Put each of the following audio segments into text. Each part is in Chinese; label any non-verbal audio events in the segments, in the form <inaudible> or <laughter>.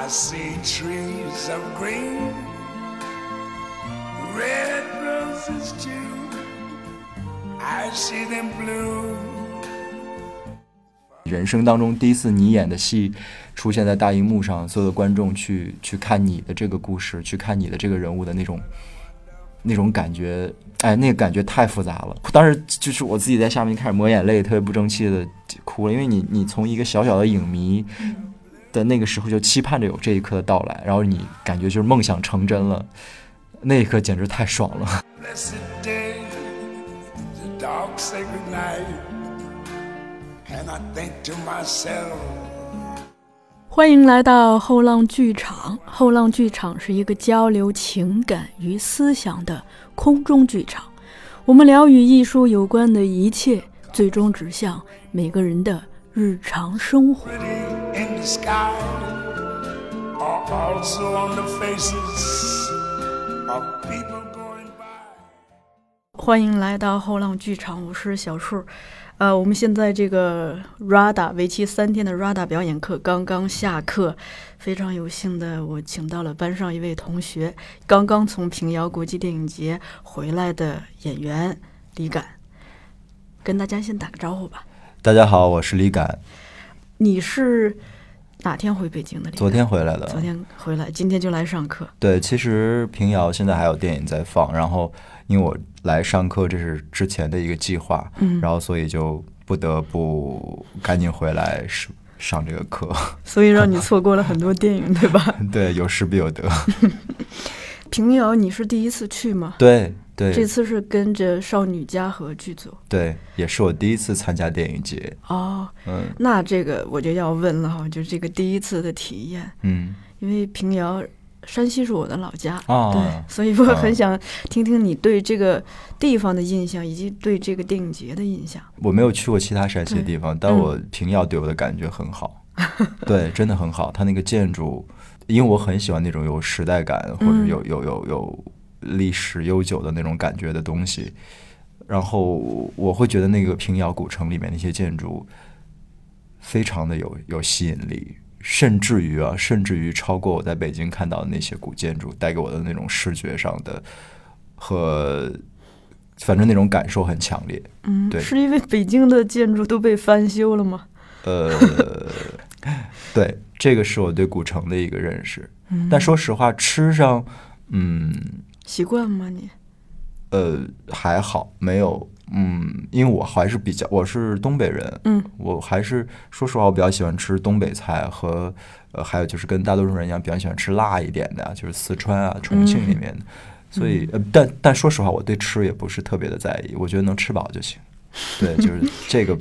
I see trees of green, red roses too. I see them blue. 人生当中第一次你演的戏出现在大荧幕上，所有的观众去去看你的这个故事，去看你的这个人物的那种那种感觉，哎，那个感觉太复杂了。当时就是我自己在下面开始抹眼泪，特别不争气的哭了，因为你你从一个小小的影迷的那个时候就期盼着有这一刻的到来，然后你感觉就是梦想成真了，那一刻简直太爽了。Blessed day, the dogs say goodnight. And I think to myself, 欢迎来到后浪剧场。后浪剧场是一个交流情感与思想的空中剧场。我们聊与艺术有关的一切，最终指向每个人的日常生活。in the sky are also on the faces of people going by. 欢迎来到后浪剧场，我是小树。呃，我们现在这个 RADA 为期三天的 RADA 表演课刚刚下课，非常有幸的我请到了班上一位同学，刚刚从平遥国际电影节回来的演员李敢，跟大家先打个招呼吧。大家好，我是李敢，你是哪天回北京的？昨天回来的。昨天回来，今天就来上课。对，其实平遥现在还有电影在放，然后因为我来上课，这是之前的一个计划，嗯然后所以就不得不赶紧回来上上这个课。所以让你错过了很多电影，对吧？<laughs> 对，有失必有得。<laughs> 平遥，你是第一次去吗？对对这次是跟着少女嘉禾剧组对，也是我第一次参加电影节。哦。嗯那这个我就要问了哈，就是这个第一次的体验，嗯，因为平遥，山西是我的老家，啊对，所以我啊很想听听你对这个地方的印象，以及对这个电影节的印象。我没有去过其他山西的地方，但嗯我平遥对我的感觉很好。<laughs> 对，真的很好。它那个建筑，因为我很喜欢那种有时代感或者嗯有有有有历史悠久的那种感觉的东西。然后我会觉得那个平遥古城里面那些建筑非常的有有吸引力，甚至于啊，甚至于超过我在北京看到的那些古建筑带给我的那种视觉上的和反正那种感受很强烈。嗯，对是因为北京的建筑都被翻修了吗？呃，<laughs> 对，这个是我对古城的一个认识。嗯但说实话，吃上，嗯，习惯吗你？呃，还好，没有，嗯，因为我还是比较，我是东北人，嗯我还是说实话，我比较喜欢吃东北菜和，呃，还有就是跟大多数人一样，比较喜欢吃辣一点的啊，就是四川啊、重庆里面的。所以，呃，但但说实话，我对吃也不是特别的在意，我觉得能吃饱就行。对，就是这个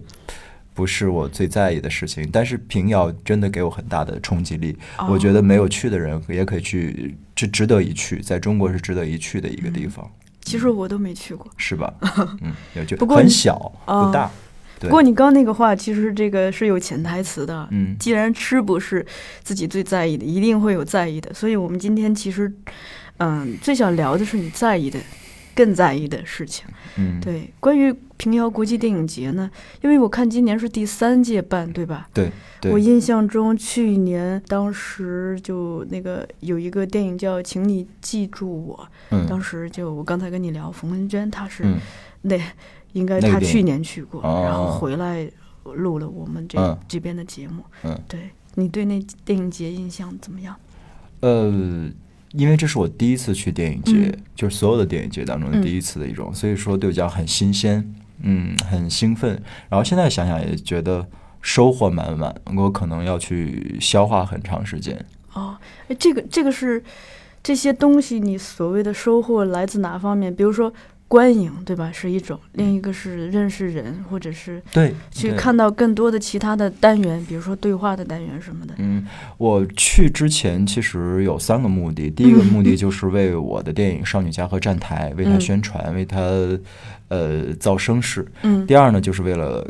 不是我最在意的事情。但是平遥真的给我很大的冲击力，哦我觉得没有去的人也可以去，这值得一去，在中国是值得一去的一个地方，其实我都没去过。是吧？<laughs> 嗯，有就不过很小哦不大，对不过你刚那个话，其实这个是有潜台词的。嗯既然吃不是自己最在意的，一定会有在意的。所以我们今天其实，嗯，最想聊的是你在意的、更在意的事情。嗯，对，关于平遥国际电影节呢，因为我看今年是第三届办，对吧？对对，我印象中去年当时就那个有一个电影叫《请你记住我》，当嗯时就我刚才跟你聊，冯文娟她是、嗯那应该她去年去过，哦然后回来录了我们这、嗯这边的节目。嗯对你对那电影节印象怎么样？呃，因为这是我第一次去电影节，嗯就是所有的电影节当中的第一次的一种，所以说对我讲很新鲜，嗯，很兴奋。然后现在想想也觉得收获满满，我可能要去消化很长时间。哦，哎，这个这个是这些东西，你所谓的收获来自哪方面？比如说观影，对吧？是一种，另一个是认识人，或者是对，去看到更多的其他的单元，比如说对话的单元什么的。嗯，我去之前其实有三个目的。第一个目的就是为我的电影《少女家和》站台，为它嗯宣传，为它呃造声势。嗯第二呢，就是为了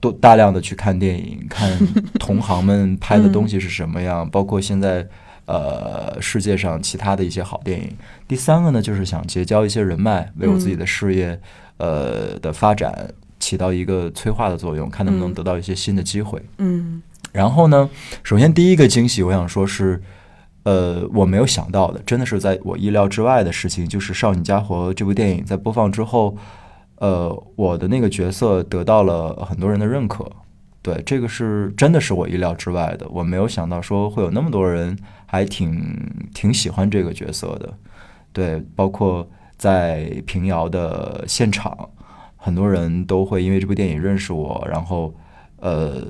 多大量的去看电影，看同行们拍的东西是什么样，包括现在呃世界上其他的一些好电影。第三个呢，就是想结交一些人脉，为我自己的事业呃的发展起到一个催化的作用，看能不能嗯得到一些新的机会。嗯然后呢，首先第一个惊喜，我想说是，呃，我没有想到的，真的是在我意料之外的事情，就是《少女家伙》这部电影在播放之后，呃，我的那个角色得到了很多人的认可。对，这个是真的是我意料之外的，我没有想到说会有那么多人还挺挺喜欢这个角色的。对，包括在平遥的现场，很多人都会因为这部电影认识我，然后呃，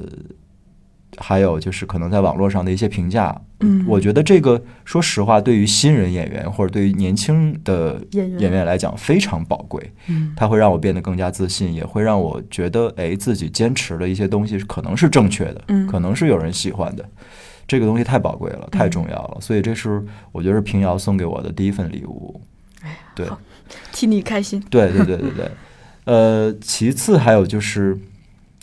还有就是可能在网络上的一些评价，嗯，我觉得这个说实话，对于新人演员或者对于年轻的演员来讲非常宝贵。嗯它会让我变得更加自信，也会让我觉得，哎，自己坚持的一些东西可能是正确的，嗯可能是有人喜欢的。这个东西太宝贵了，太重要了，所以这是我觉得是平遥送给我的第一份礼物。对，好替你开心。对对对对对，呃，其次还有就是，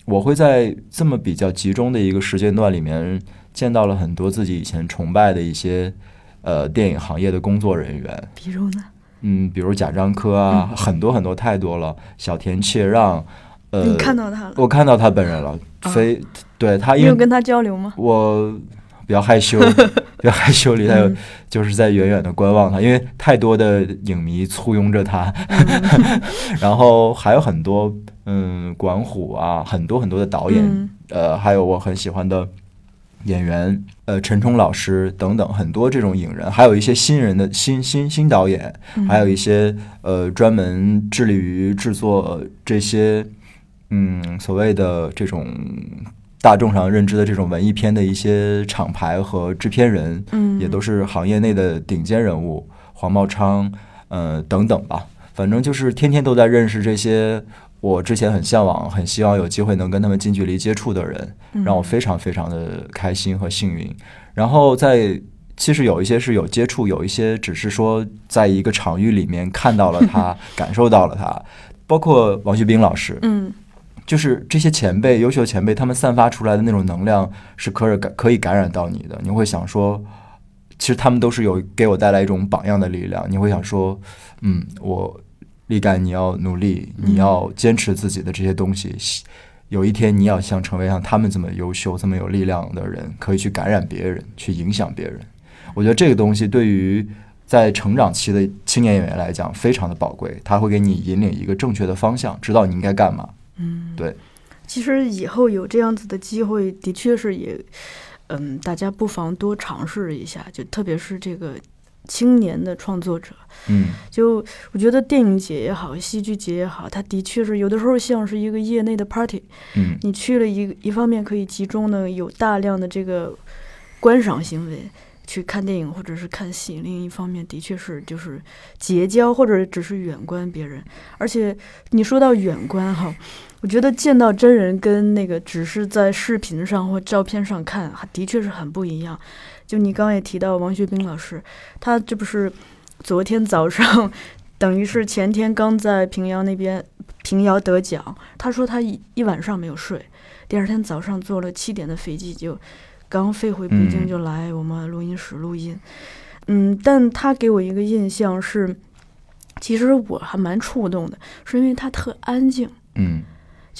我会在这么比较集中的一个时间段里面，见到了很多自己以前崇拜的一些呃电影行业的工作人员，比如呢？嗯，比如贾樟柯啊，很多很多太多了，小田切让，呃，你看到他了？我看到他本人了，啊非对他因为有跟他交流吗？我比较害羞，<laughs> 比较害羞，离他就是在远远的观望他，因为太多的影迷簇拥着他，<laughs> 然后还有很多嗯管虎啊，很多很多的导演，嗯。呃，还有我很喜欢的演员，呃，陈冲老师等等，很多这种影人，还有一些新人的新新新导演，嗯。还有一些呃专门致力于制作这些嗯所谓的这种大众上认知的这种文艺片的一些厂牌和制片人，嗯，也都是行业内的顶尖人物，黄茂昌，呃等等吧。反正就是天天都在认识这些我之前很向往、很希望有机会能跟他们近距离接触的人，嗯让我非常非常的开心和幸运。然后在其实有一些是有接触，有一些只是说在一个场域里面看到了他，<laughs> 感受到了他，包括王学兵老师，嗯就是这些前辈、优秀前辈，他们散发出来的那种能量是可以感可以感染到你的。你会想说，其实他们都是有给我带来一种榜样的力量。你会想说，嗯，我力感你要努力，你要坚持自己的这些东西。有一天你要想成为像他们这么优秀、这么有力量的人，可以去感染别人，去影响别人。我觉得这个东西对于在成长期的青年演员来讲非常的宝贵，他会给你引领一个正确的方向，知道你应该干嘛。嗯，对。其实以后有这样子的机会，的确是也，嗯，大家不妨多尝试一下，就特别是这个青年的创作者。嗯就我觉得电影节也好，戏剧节也好，它的确是有的时候像是一个业内的 party。嗯你去了一一方面可以集中呢有大量的这个观赏行为，去看电影或者是看戏；另一方面的确是就是结交或者只是远观别人。而且你说到远观哈，我觉得见到真人跟那个只是在视频上或照片上看，还的确是很不一样。就你刚刚也提到王学兵老师，他这不是昨天早上，等于是前天刚在平遥那边平遥得奖，他说他一一晚上没有睡，第二天早上坐了七点的飞机就刚飞回北京嗯就来我们录音室录音。嗯，但他给我一个印象是，其实我还蛮触动的，是因为他特安静，嗯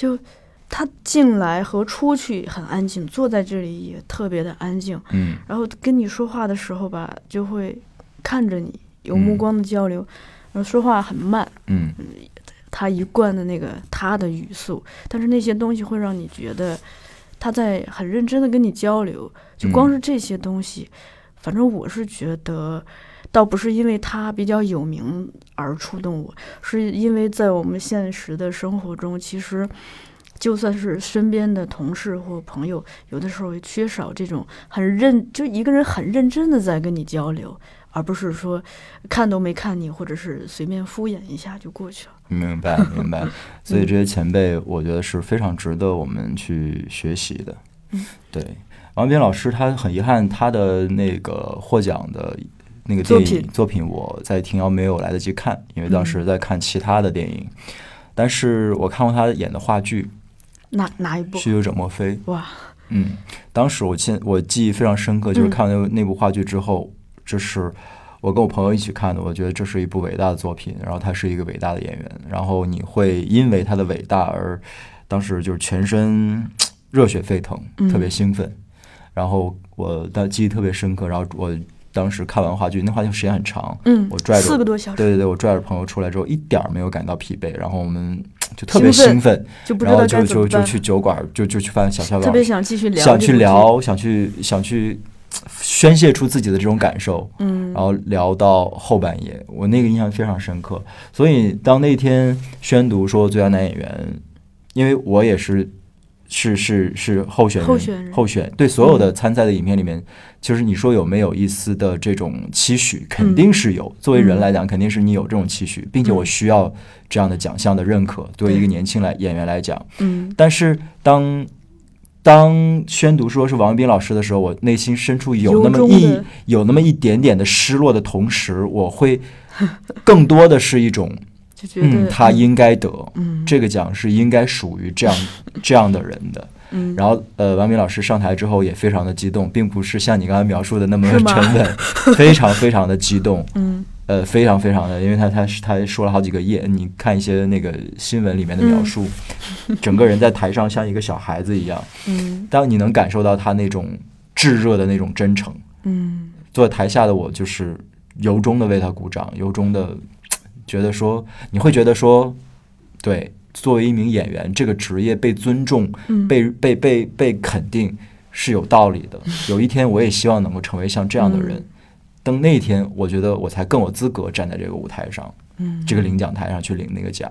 就他进来和出去很安静，坐在这里也特别的安静，嗯。然后跟你说话的时候吧，就会看着你，有目嗯。光的交流，然后说话很慢，嗯。他一贯的那个他的语速，但是那些东西会让你觉得他在很认真的跟你交流，就光嗯是这些东西，反正我是觉得，倒不是因为他比较有名而触动我，是因为在我们现实的生活中，其实就算是身边的同事或朋友，有的时候也缺少这种很认，就一个人很认真的在跟你交流，而不是说看都没看你，或者是随便敷衍一下就过去了。明白明白。<laughs> 所以这些前辈，我觉得是非常值得我们去学习的。嗯，对。王斌老师他很遗憾，他的那个获奖的那个电作品影作品，我在平遥没有来得及看，因为当时在看其他的电影。但是我看过他演的话剧哪哪一部《酗酒者莫非》。哇？嗯，当时我记我记忆非常深刻，就是嗯看完那那部话剧之后，这是我跟我朋友一起看的，我觉得这是一部伟大的作品，然后他是一个伟大的演员，然后你会因为他的伟大而当时就是全身热血沸腾，嗯特别兴奋。然后我的记忆特别深刻。然后我当时看完话剧，那话剧时间很长，嗯我拽着四个多小时，对对对，我拽着朋友出来之后，一点儿没有感到疲惫，然后我们就特别兴奋然后就就就去酒馆，就就去翻小小馆，特别想继续聊，想去，聊，想去想去宣泄出自己的这种感受，嗯。然后聊到后半夜，我那个印象非常深刻。所以当那天宣读说最佳男演员，因为我也是是是是候选人，候选人。候选对所有的参赛的影片里面，其实你说有没有一丝的这种期许，肯定是有。作为人来讲，肯定是你有这种期许，并且我需要这样的奖项的认可。作为一个年轻来演员来讲，嗯。但是当当宣读说是王一斌老师的时候，我内心深处有那么一有那么一点点的失落的同时，我会 <laughs> 更多的是一种，就觉得嗯，他应该得，嗯。这个奖是应该属于这样 <laughs> 这样的人的。嗯。然后，呃，王明老师上台之后也非常的激动，并不是像你刚才描述的那么沉稳，<laughs> 非常非常的激动。嗯。呃，非常非常的，因为他他是他说了好几个夜，你看一些那个新闻里面的描述，<laughs> 整个人在台上像一个小孩子一样，嗯。当你能感受到他那种炙热的那种真诚，嗯。坐在台下的我就是由衷的为他鼓掌，由衷的觉得说，你会觉得说，对，作为一名演员，这个职业被尊重、嗯，被被被被肯定是有道理的。有一天，我也希望能够成为像这样的人。嗯等那一天，我觉得我才更有资格站在这个舞台上，嗯这个领奖台上去领那个奖。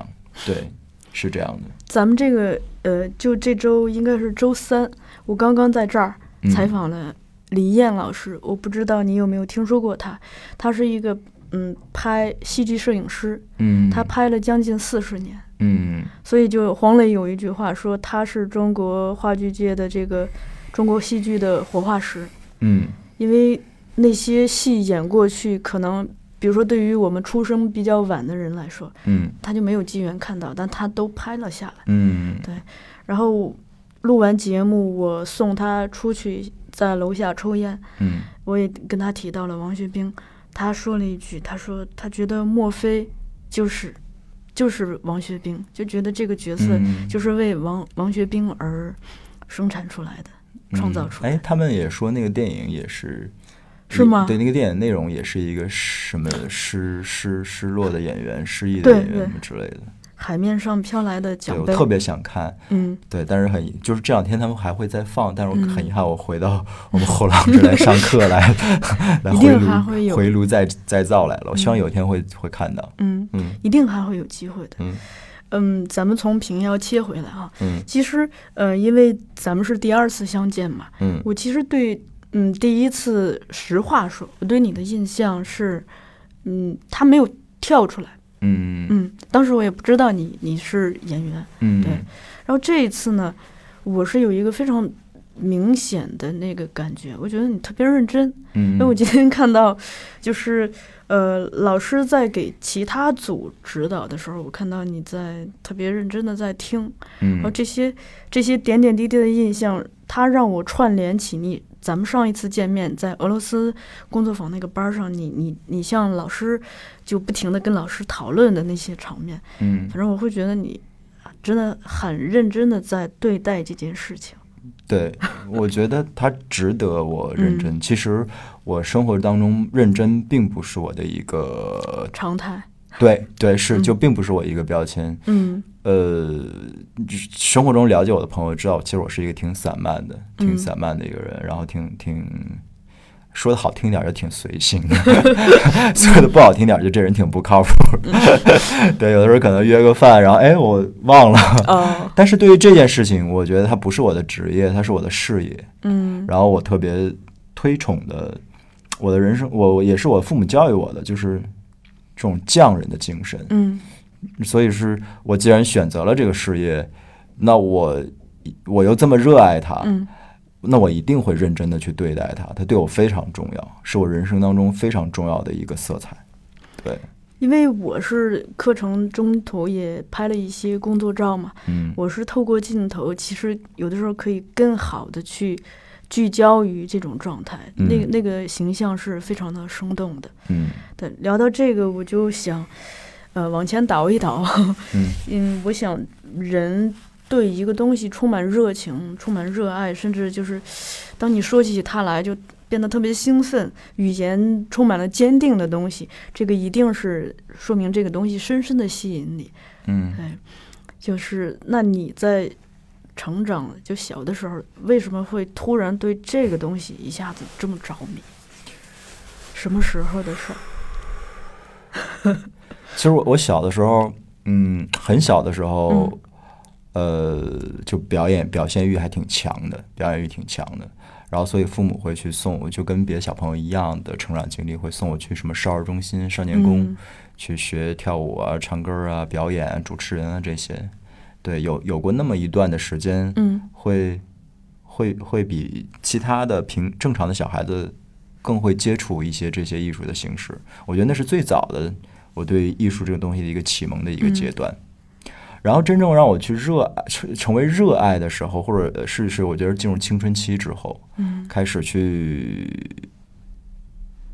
对，是这样的。咱们这个呃，就这周应该是周三，我刚刚在这儿嗯采访了李艳老师，我不知道你有没有听说过他，他是一个嗯拍戏剧摄影师，嗯，他拍了将近四十年，嗯。所以就黄磊有一句话说他是中国话剧界的这个中国戏剧的活化石，嗯。因为那些戏演过去，可能比如说对于我们出生比较晚的人来说，嗯。他就没有机缘看到，但他都拍了下来。嗯。对。然后录完节目，我送他出去，在楼下抽烟。嗯。我也跟他提到了王学兵，他说了一句，他说他觉得莫非就是就是王学兵，就觉得这个角色嗯，就是为王王学兵而生产出来的。创造出来嗯哎，他们也说那个电影也是。是吗对，那个电影内容也是一个什么失失失落的演员、失忆的演员什么之类的。海面上飘来的对奖杯，我特别想看，嗯，对，但是很就是这两天他们还会再放，但是我嗯。很遗憾，我回到 <laughs> 我们后浪这来上课来 <laughs> 来一定回炉还会有。回炉再再造来了。我希望嗯有一天会会看到。嗯，嗯。一定还会有机会的。嗯。嗯，咱们从平遥切回来啊，嗯。其实呃，因为咱们是第二次相见嘛，嗯。我其实对嗯第一次实话说，我对你的印象是，嗯，他没有跳出来，嗯。嗯，当时我也不知道你你是演员，嗯，对。然后这一次呢，我是有一个非常明显的那个感觉，我觉得你特别认真，嗯，因为我今天看到，就是呃，老师在给其他组指导的时候，我看到你在特别认真的在听，嗯。然后嗯这些这些点点滴滴的印象，它让我串联起你。咱们上一次见面在俄罗斯工作坊那个班上，你你你向老师就不停的跟老师讨论的那些场面，嗯反正我会觉得你啊真的很认真的在对待这件事情。对，我觉得他值得我认真。嗯其实我生活当中认真并不是我的一个常态，对对是嗯就并不是我一个标签。嗯呃，生活中了解我的朋友知道，其实我是一个挺散漫的、挺嗯散漫的一个人，然后挺挺说的好听点儿就挺随性的，<laughs> 说的不好听点就这人挺不靠谱。<laughs> 对，有的时候可能约个饭，然后哎我忘了。哦 <laughs> 但是对于这件事情，我觉得它不是我的职业，它是我的事业。嗯然后我特别推崇的，我的人生，我我也是我父母教育我的，就是这种匠人的精神。嗯所以是我既然选择了这个事业，那我我又这么热爱它，嗯那我一定会认真的去对待它。它对我非常重要，是我人生当中非常重要的一个色彩。对，因为我是课程中途也拍了一些工作照嘛，嗯我是透过镜头，其实有的时候可以更好的去聚焦于这种状态，嗯那个那个形象是非常的生动的。嗯对，聊到这个，我就想，呃，往前倒一倒，嗯 <laughs> 嗯，我想人对一个东西充满热情、充满热爱，甚至就是当你说起它来就变得特别兴奋，语言充满了坚定的东西，这个一定是说明这个东西深深的吸引你。嗯对，就是那你在成长就小的时候，为什么会突然对这个东西一下子这么着迷？什么时候的事儿？<laughs> 其实我我小的时候，嗯，很小的时候，呃，就表演表现欲还挺强的，表演欲挺强的。然后，所以父母会去送我，就跟别的小朋友一样的成长经历，会送我去什么少儿中心、少年宫、嗯去学跳舞啊、唱歌啊、表演、主持人啊这些。对，有有过那么一段的时间，嗯会会会比其他的平正常的小孩子更会接触一些这些艺术的形式。我觉得那是最早的我对艺术这个东西的一个启蒙的一个阶段。然后真正让我去热爱成成为热爱的时候，或者是是我觉得进入青春期之后，嗯开始去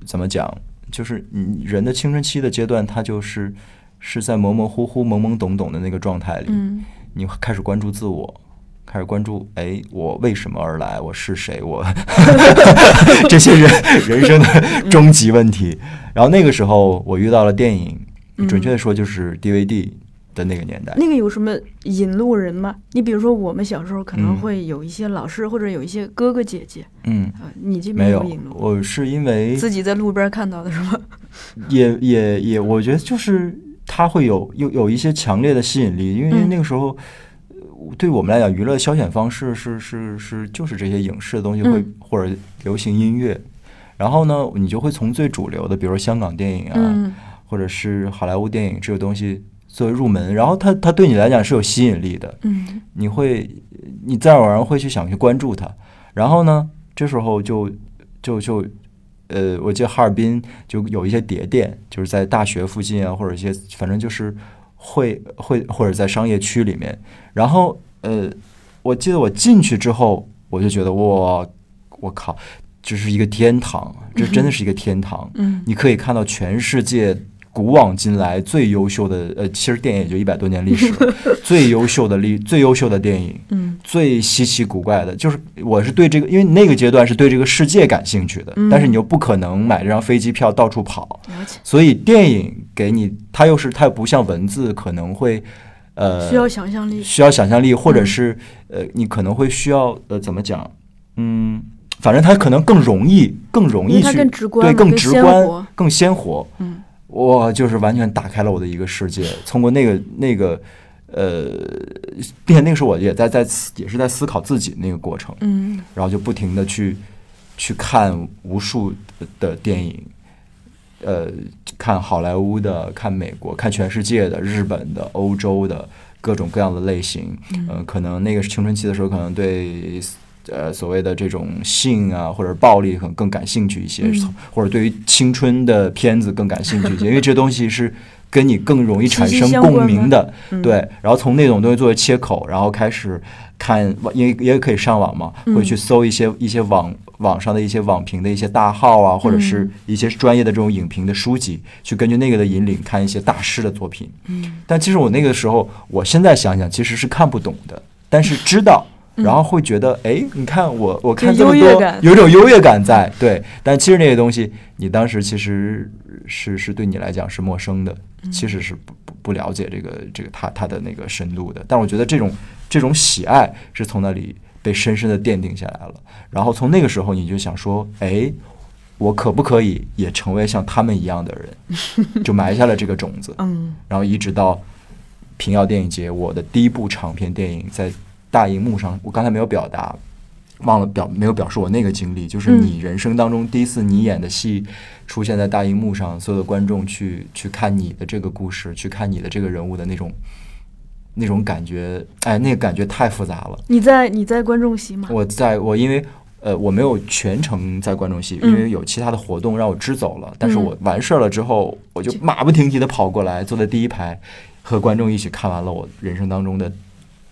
怎么讲，就是你人的青春期的阶段，它就是是在模模糊糊、懵懵懂懂的那个状态里。嗯你开始关注自我，开始关注，哎，我为什么而来？我是谁？我 <laughs> <laughs> 这些人人生的终极问题。然后那个时候，我遇到了电影，嗯准确的说就是 DVD 的那个年代。那个有什么引路人吗？你比如说，我们小时候可能嗯会有一些老师或者有一些哥哥姐姐，嗯，啊，你这没有边引，路，我是因为自己在路边看到的是吗？也也也，我觉得就是它会有有有一些强烈的吸引力，因为那个时候。呃对我们来讲，娱乐消遣方式是是是就是这些影视的东西会、嗯。或者流行音乐，然后呢，你就会从最主流的，比如说香港电影啊，嗯。或者是好莱坞电影这个东西作为入门，然后它它对你来讲是有吸引力的，嗯。你会你自然而然会去想去关注它，然后呢，这时候就就就呃，我记得哈尔滨就有一些碟店，就是在大学附近啊，或者一些反正就是会会或者在商业区里面，然后呃，我记得我进去之后，我就觉得哇，我靠，这是一个天堂，这真的是一个天堂，嗯。你可以看到全世界古往今来最优秀的，呃，其实电影也就一百多年历史，<laughs> 最优秀的历最优秀的电影，嗯。最稀奇古怪的，就是我是对这个，因为那个阶段是对这个世界感兴趣的，嗯。但是你又不可能买这张飞机票到处跑，所以电影给你，它又是它又不像文字可能会，呃，需要想象力，需要想象力，或者嗯。是、呃，你可能会需要呃，怎么讲？嗯，反正它可能更容易，更容易去因为它更直观对，更更直观鲜活，更鲜活。嗯我就是完全打开了我的一个世界，通过那个那个呃，并且那个时候我也在在思也是在思考自己那个过程，嗯然后就不停的去去看无数的电影，呃，看好莱坞的，看美国，看全世界的，日本的，欧洲的各种各样的类型。嗯呃，可能那个是青春期的时候，可能对呃所谓的这种性啊或者暴力可能更感兴趣一些，嗯或者对于青春的片子更感兴趣一些，<laughs> 因为这东西是跟你更容易产生共鸣的。嗯对，然后从那种东西作为切口，然后开始看，因为也可以上网嘛，嗯会去搜一些一些网网上的一些网评的一些大号啊，或者是嗯一些专业的这种影评的书籍，去根据那个的引领看一些大师的作品。嗯但其实我那个时候，我现在想想，其实是看不懂的，但是知道。然后会觉得，哎，你看我，我看这么多有种优越感在，对。但其实那些东西，你当时其实是是对你来讲是陌生的，嗯其实是不不不了解这个这个它它的那个深度的。但我觉得这种这种喜爱是从那里被深深的奠定下来了。然后从那个时候，你就想说，哎，我可不可以也成为像他们一样的人？<laughs> 就埋下了这个种子。嗯然后一直到平遥电影节，我的第一部长片电影在大荧幕上，我刚才没有表达，忘了表没有表示我那个经历，就是嗯你人生当中第一次你演的戏出现在大荧幕上，所有的观众去去看你的这个故事，去看你的这个人物的那种那种感觉，哎，那个感觉太复杂了。你在你在观众席吗？我在我因为呃我没有全程在观众席，嗯因为有其他的活动让我支走了。但是嗯我完事儿了之后，我就马不停蹄的跑过来，坐在第一排，和观众一起看完了我人生当中的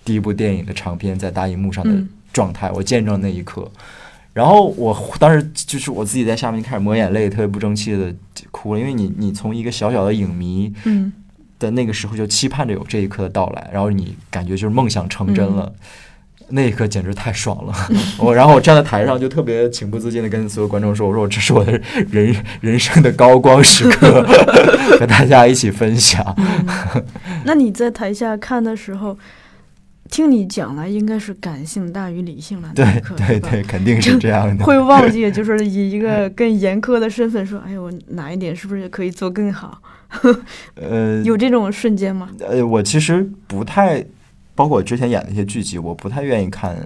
第一部电影的长片在大荧幕上的嗯状态，我见证那一刻。然后我当时就是我自己在下面开始抹眼泪，特别不争气的哭了，因为你你从一个小小的影迷嗯的那个时候就期盼着有这一刻的到来，然后你感觉就是梦想成真了。那一刻简直太爽了，<laughs> 我然后我站在台上就特别情不自禁的跟所有观众说：“我说我这是我的人人生的高光时刻，<laughs> 和大家一起分享。<laughs> 那你在台下看的时候，听你讲来，应该是感性大于理性了。对对对，肯定是这样的。会 <laughs> 忘记，就是以一个更严苛的身份说：“哎呦，我哪一点是不是可以做更好 <laughs> 呃？”有这种瞬间吗？呃，我其实不太，包括我之前演的一些剧集，我不太愿意看，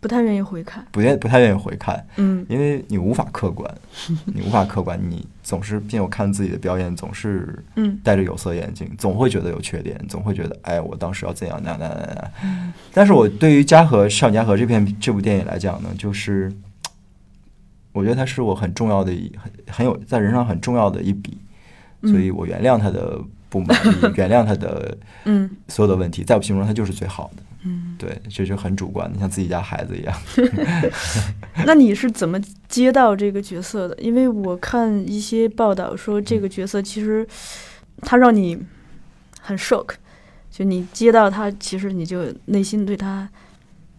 不太愿意回看。不愿不太愿意回看，嗯。因为你无法客观，<laughs> 你无法客观，你总是，并且我看自己的表演总是嗯。戴着有色眼镜，总会觉得有缺点，总会觉得，哎，我当时要怎样那样那样那。样。但是我对于《嘉禾少女嘉禾》这片这部电影来讲呢，就是我觉得它是我很重要的一很很有在人生上很重要的一笔，所以我原谅他的不满意，原谅他的 <laughs> 嗯所有的问题，在我心中他就是最好的。嗯。对，这就很主观的，像自己家孩子一样。<laughs> 那你是怎么接到这个角色的？因为我看一些报道说，这个角色其实他让你很 shock，就你接到他，其实你就内心对他，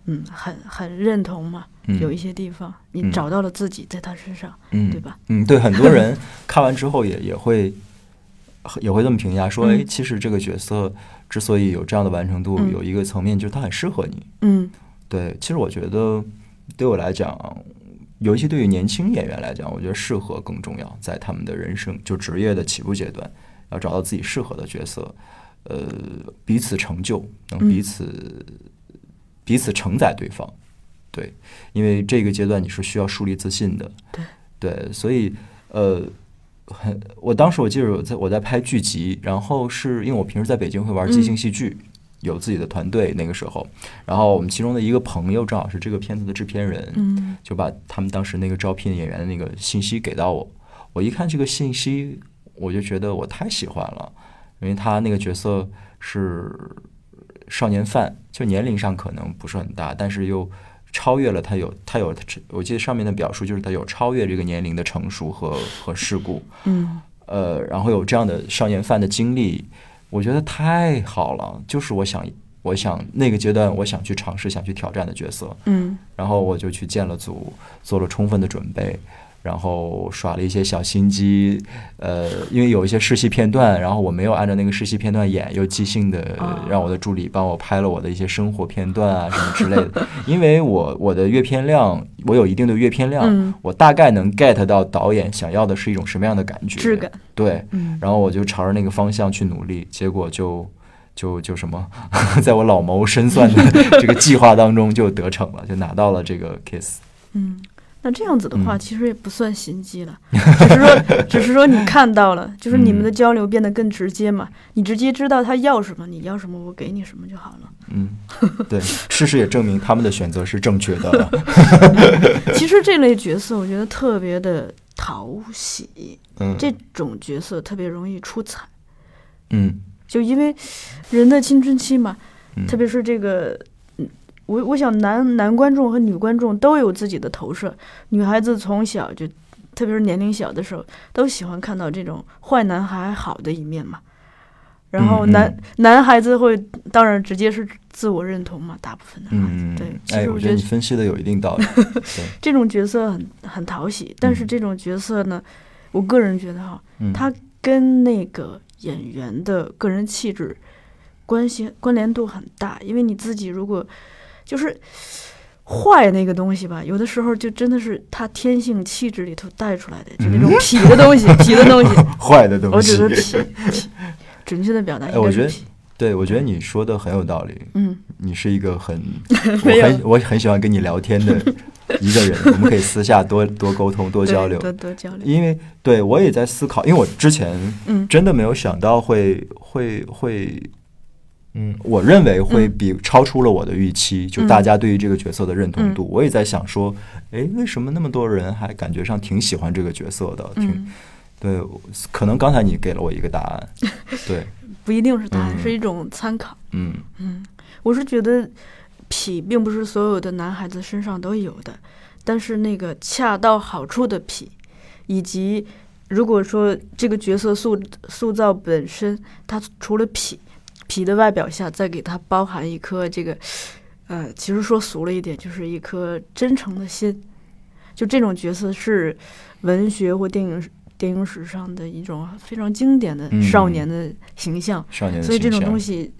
嗯，很很认同嘛。嗯有一些地方你嗯找到了自己在他身上，嗯，对吧？嗯，对，很多人看完之后也也会也会这么评价说，嗯哎，其实这个角色之所以有这样的完成度，嗯有一个层面就是他很适合你。嗯对，其实我觉得对我来讲，尤其对于年轻演员来讲，我觉得适合更重要，在他们的人生就职业的起步阶段，要找到自己适合的角色，呃，彼此成就，能彼嗯此、彼此承载对方。对，因为这个阶段你是需要树立自信的。对对，所以呃。很，我当时我记得我在我在拍剧集，然后是因为我平时在北京会玩即兴戏剧，有自己的团队那个时候，然后我们其中的一个朋友正好是这个片子的制片人，嗯就把他们当时那个招聘演员的那个信息给到我。我一看这个信息，我就觉得我太喜欢了，因为他那个角色是少年犯，就年龄上可能不是很大，但是又超越了他有他有，我记得上面的表述就是他有超越这个年龄的成熟和和世故。嗯。呃，然后有这样的少年犯的经历，我觉得太好了，就是我想，我想那个阶段我想去尝试、想去挑战的角色，嗯。然后我就去建了组，做了充分的准备，然后耍了一些小心机，呃，因为有一些试戏片段，然后我没有按照那个试戏片段演，又即兴的哦。让我的助理帮我拍了我的一些生活片段啊 <laughs> 什么之类的，因为我我的阅片量，我有一定的阅片量，嗯。我大概能 get 到导演想要的是一种什么样的感觉，质感，对，嗯。然后我就朝着那个方向去努力，结果就就就什么，<laughs> 在我老谋深算的这个计划当中就得逞了，就拿到了这个 kiss。嗯。那这样子的话，嗯其实也不算心机了，只是说，只是说你看到了，就是你们的嗯交流变得更直接嘛，你直接知道他要什么，你要什么，我给你什么就好了。嗯，对，事实也证明他们的选择是正确的了。<laughs> <laughs> 其实这类角色，我觉得特别的讨喜，嗯，这种角色特别容易出彩，嗯就因为人的青春期嘛，嗯特别是这个，嗯我我想男男观众和女观众都有自己的投射，女孩子从小就，特别是年龄小的时候，都喜欢看到这种坏男孩好的一面嘛。然后嗯嗯男、男孩子会，当然直接是自我认同嘛，大部分的孩子、嗯，对。其哎，实我觉得你分析的有一定道理。<laughs> 这种角色很很讨喜，但是嗯这种角色呢，我个人觉得哈，嗯，他跟那个演员的个人气质关系关联度很大，因为你自己如果就是坏那个东西吧，有的时候就真的是他天性气质里头带出来的，就那种痞的东西，<laughs> 痞的东西，坏的东西我只是痞，痞准确的表达哎我觉得应该是痞。对，我觉得你说的很有道理。嗯，你是一个很，<laughs> 我很我很喜欢跟你聊天的一个人，<laughs> 我们可以私下多多沟通、多交流。多多交流。因为对我也在思考，因为我之前嗯真的没有想到会会会，嗯，我认为会嗯比超出了我的预期，就嗯大家对于这个角色的认同嗯度。我也在想说，哎，为什么那么多人还感觉上挺喜欢这个角色的？挺嗯，对，可能刚才你给了我一个答案。<laughs> 对，不一定是答案，嗯是一种参考。嗯嗯，我是觉得痞并不是所有的男孩子身上都有的，但是那个恰到好处的痞，以及如果说这个角色塑塑造本身，他除了痞痞的外表下，再给它包含一颗这个，呃，其实说俗了一点，就是一颗真诚的心。就这种角色是文学或电影电影史上的一种非常经典的嗯少年的形象。少年的所以这种东西，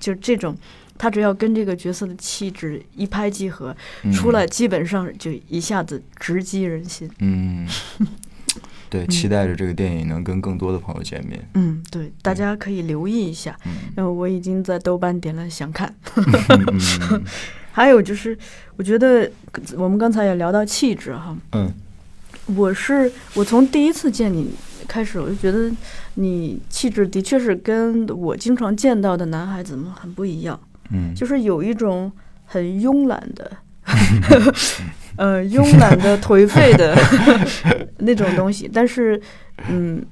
就这种，他只要跟这个角色的气质一拍即合，出来基本上就一下子直击人心。嗯，对，期待着这个电影能跟更多的朋友见面。嗯，对，大家可以留意一下。嗯呃，我已经在豆瓣点了想看。<laughs> 还有就是，我觉得我们刚才也聊到气质哈，嗯我是我从第一次见你开始，我就觉得你气质的确是跟我经常见到的男孩子们很不一样。嗯，就是有一种很慵懒的，<laughs> <laughs> <laughs> 呃，慵懒的、颓废的 <laughs> 那种东西，但是，嗯，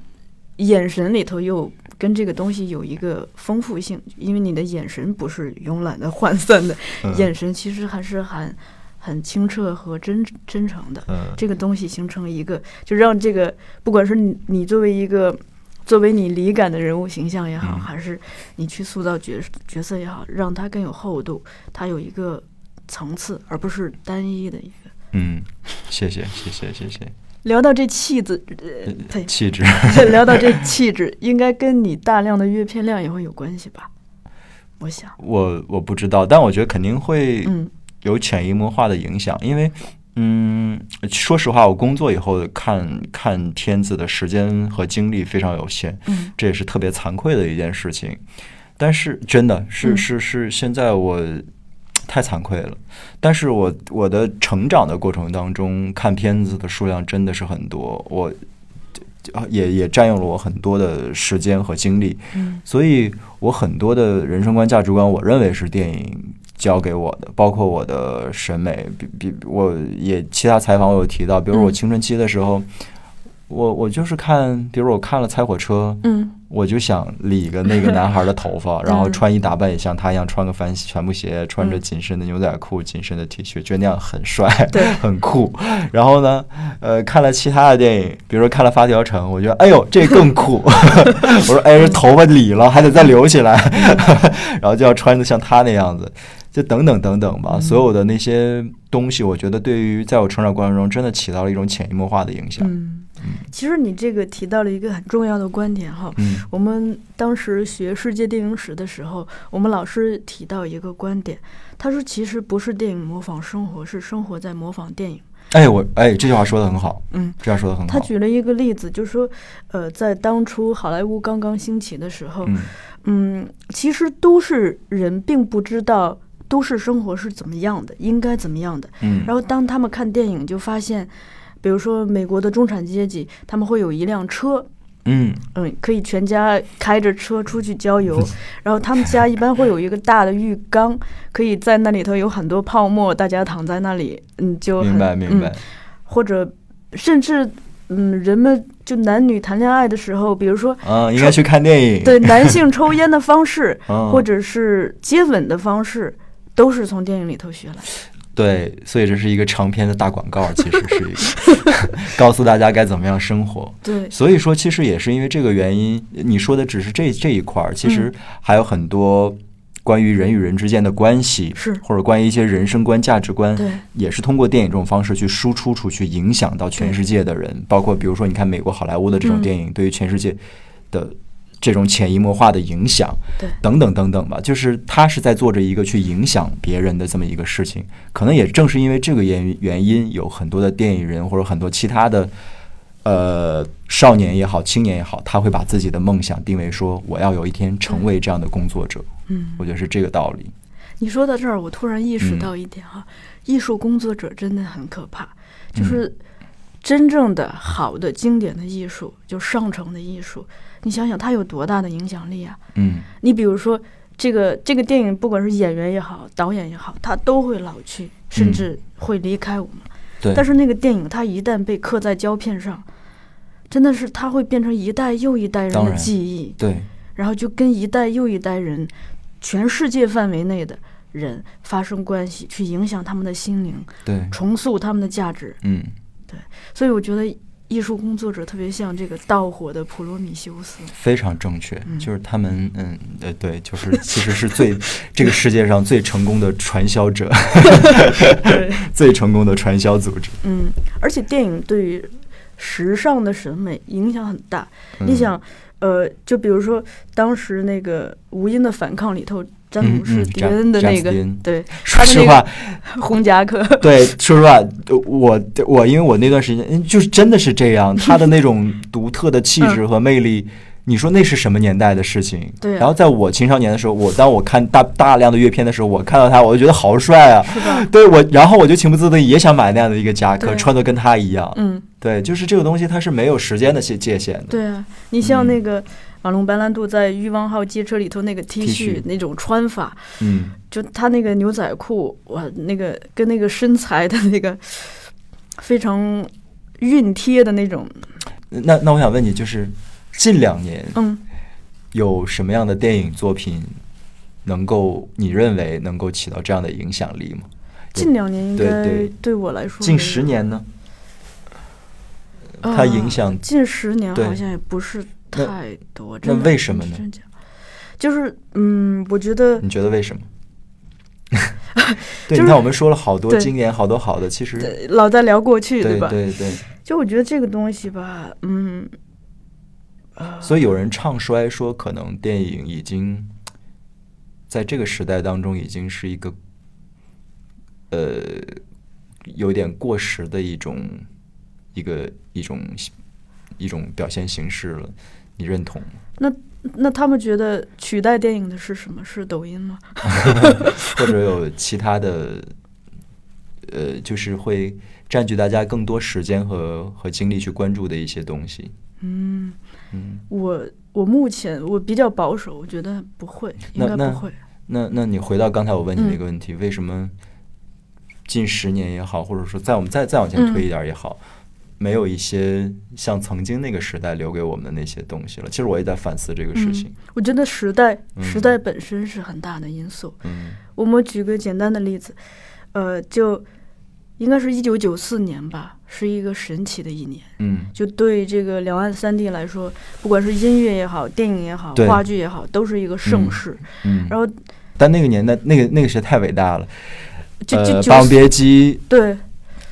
眼神里头又跟这个东西有一个丰富性，因为你的眼神不是慵懒的、涣散的，嗯眼神其实还是很很清澈和真真诚的。嗯这个东西形成一个，就让这个不管是你你作为一个作为你理感的人物形象也好，嗯还是你去塑造角角色也好，让它更有厚度，它有一个层次，而不是单一的一个。嗯，谢谢谢谢谢谢。聊到这气质，呃，对，气质，<laughs> 聊到这气质，<laughs> 应该跟你大量的阅片量也会有关系吧？我想，我我不知道，但我觉得肯定会嗯有潜移默化的影响，因为。嗯，说实话，我工作以后看看片子的时间和精力非常有限，嗯这也是特别惭愧的一件事情。但是真的是嗯是是，现在我太惭愧了。但是我我的成长的过程当中，看片子的数量真的是很多，我也也占用了我很多的时间和精力。嗯所以我很多的人生观、价值观，我认为是电影教给我的，包括我的审美。比比，我也其他采访我有提到，比如我嗯青春期的时候，我我就是看，比如我看了《猜火车》，嗯我就想理个那个男孩的头发，然后嗯穿衣打扮也像他一样，穿个帆帆布鞋，穿着嗯紧身的牛仔裤、紧身的 T 恤，觉得那样很帅，对很酷。然后呢，呃，看了其他的电影，比如说看了《发条城》，我觉得哎呦这更酷。<laughs> 我说哎，这头发理了，还得再留起来，<laughs> 然后就要穿的像他那样子。就等等等等吧，所有的那些东西，我觉得对于在我成长过程中，真的起到了一种潜移默化的影响。嗯，其实你这个提到了一个很重要的观点哈，嗯我们当时学世界电影史的时候，我们老师提到一个观点，他说其实不是电影模仿生活，是生活在模仿电影。哎，我哎，这句话说的很好，嗯，这句话说的很好。他举了一个例子，就是说，呃，在当初好莱坞刚刚兴起的时候，嗯嗯，其实都市人并不知道都市生活是怎么样的，应该怎么样的。嗯，然后当他们看电影，就发现，比如说美国的中产阶级，他们会有一辆车，嗯。嗯，可以全家开着车出去郊游，<laughs> 然后他们家一般会有一个大的浴缸，可以在那里头有很多泡沫，大家躺在那里，嗯，就很明白明白。嗯，，或者甚至嗯，人们就男女谈恋爱的时候，比如说啊，应该去看电影。<laughs> 对男性抽烟的方式，<laughs> 嗯，或者是接吻的方式，都是从电影里头学来的。对，所以这是一个长篇的大广告，<laughs> 其实是一个 <laughs> 告诉大家该怎么样生活。对，所以说，其实也是因为这个原因，你说的只是这这一块儿，其实嗯还有很多关于人与人之间的关系，是。或者关于一些人生观、价值观，对，也是通过电影这种方式去输出出去，影响到全世界的人。包括比如说，你看美国好莱坞的这种嗯。电影，对于全世界的这种潜移默化的影响，对等等等等吧，就是他是在做着一个去影响别人的这么一个事情。可能也正是因为这个原原因，有很多的电影人或者很多其他的呃少年也好、青年也好，他会把自己的梦想定为说，我要有一天成为这样的工作者。嗯，我觉得是这个道理。你说到这儿，我突然意识嗯到一点哈，艺术工作者真的很可怕，就是真正的好的经典的艺术，就上乘的艺术，你想想它有多大的影响力啊！嗯你比如说，这个这个电影，不管是演员也好，导演也好，他都会老去，甚至会离开我们。嗯对。但是那个电影，它一旦被刻在胶片上，真的是它会变成一代又一代人的记忆，对，然后就跟一代又一代人，全世界范围内的人发生关系，去影响他们的心灵，对，重塑他们的价值。嗯所以我觉得艺术工作者特别像这个盗火的普罗米修斯。非常正确，嗯就是他们，嗯，呃，对，就是其实是最 <laughs> 这个世界上最成功的传销者，<laughs> 最成功的传销组织。嗯，而且电影对于时尚的审美影响很大。你嗯想，呃，就比如说当时那个《无音的反抗》里头，詹姆斯·迪恩的那个，对，说实话，<laughs> 红夹克，<laughs> 对，说实话，呃我我因为我那段时间嗯就是真的是这样，他的那种 <laughs> 独特的气质和魅力，你说那是什么年代的事情？嗯对啊然后在我青少年的时候，我当我看大大量的阅片的时候，我看到他，我就觉得好帅啊！对我，然后我就情不自禁也想买那样的一个夹克，穿的跟他一样。嗯，对，就是这个东西它是没有时间的界界限的。对啊，你像嗯那个马龙白兰度在《欲望号街车》里头那个 T 恤。恤那种穿法，嗯，就他那个牛仔裤，哇，那个跟那个身材的那个非常熨贴的那种，那那我想问你，就是近两年嗯，有什么样的电影作品能够你认为能够起到这样的影响力吗？近两年应该对我来说近十年呢？呃它影响近十年好像也不是那太多，那为什么呢，就是嗯，我觉得你觉得为什么？<laughs> 对，就是你看我们说了好多经典，好多好的，其实呃老在聊过去，对吧？对对，就我觉得这个东西吧，嗯，呃，所以有人唱衰说，可能电影已经在这个时代当中已经是一个呃有点过时的一种一个一种一种表现形式了。你认同吗？那那他们觉得取代电影的是什么？是抖音吗？<laughs> 或者有其他的呃，就是会占据大家更多时间和和精力去关注的一些东西？嗯，嗯，我我目前我比较保守，我觉得不会，应那那该不会。那那你回到刚才我问你那嗯个问题，为什么近十年也好，或者说在我们再再往前推一点也好，没有一些像曾经那个时代留给我们的那些东西了？其实我也在反思这个事情。我觉得时代嗯时代本身是很大的因素。嗯我们举个简单的例子，呃，就应该是一九九四年吧，是一个神奇的一年。嗯就对这个两岸三地来说，不管是音乐也好，电影也好，话剧也好，都是一个盛嗯世。嗯。然后但那个年代，那个那个时代太伟大了。呃，《就就就霸王别姬》对，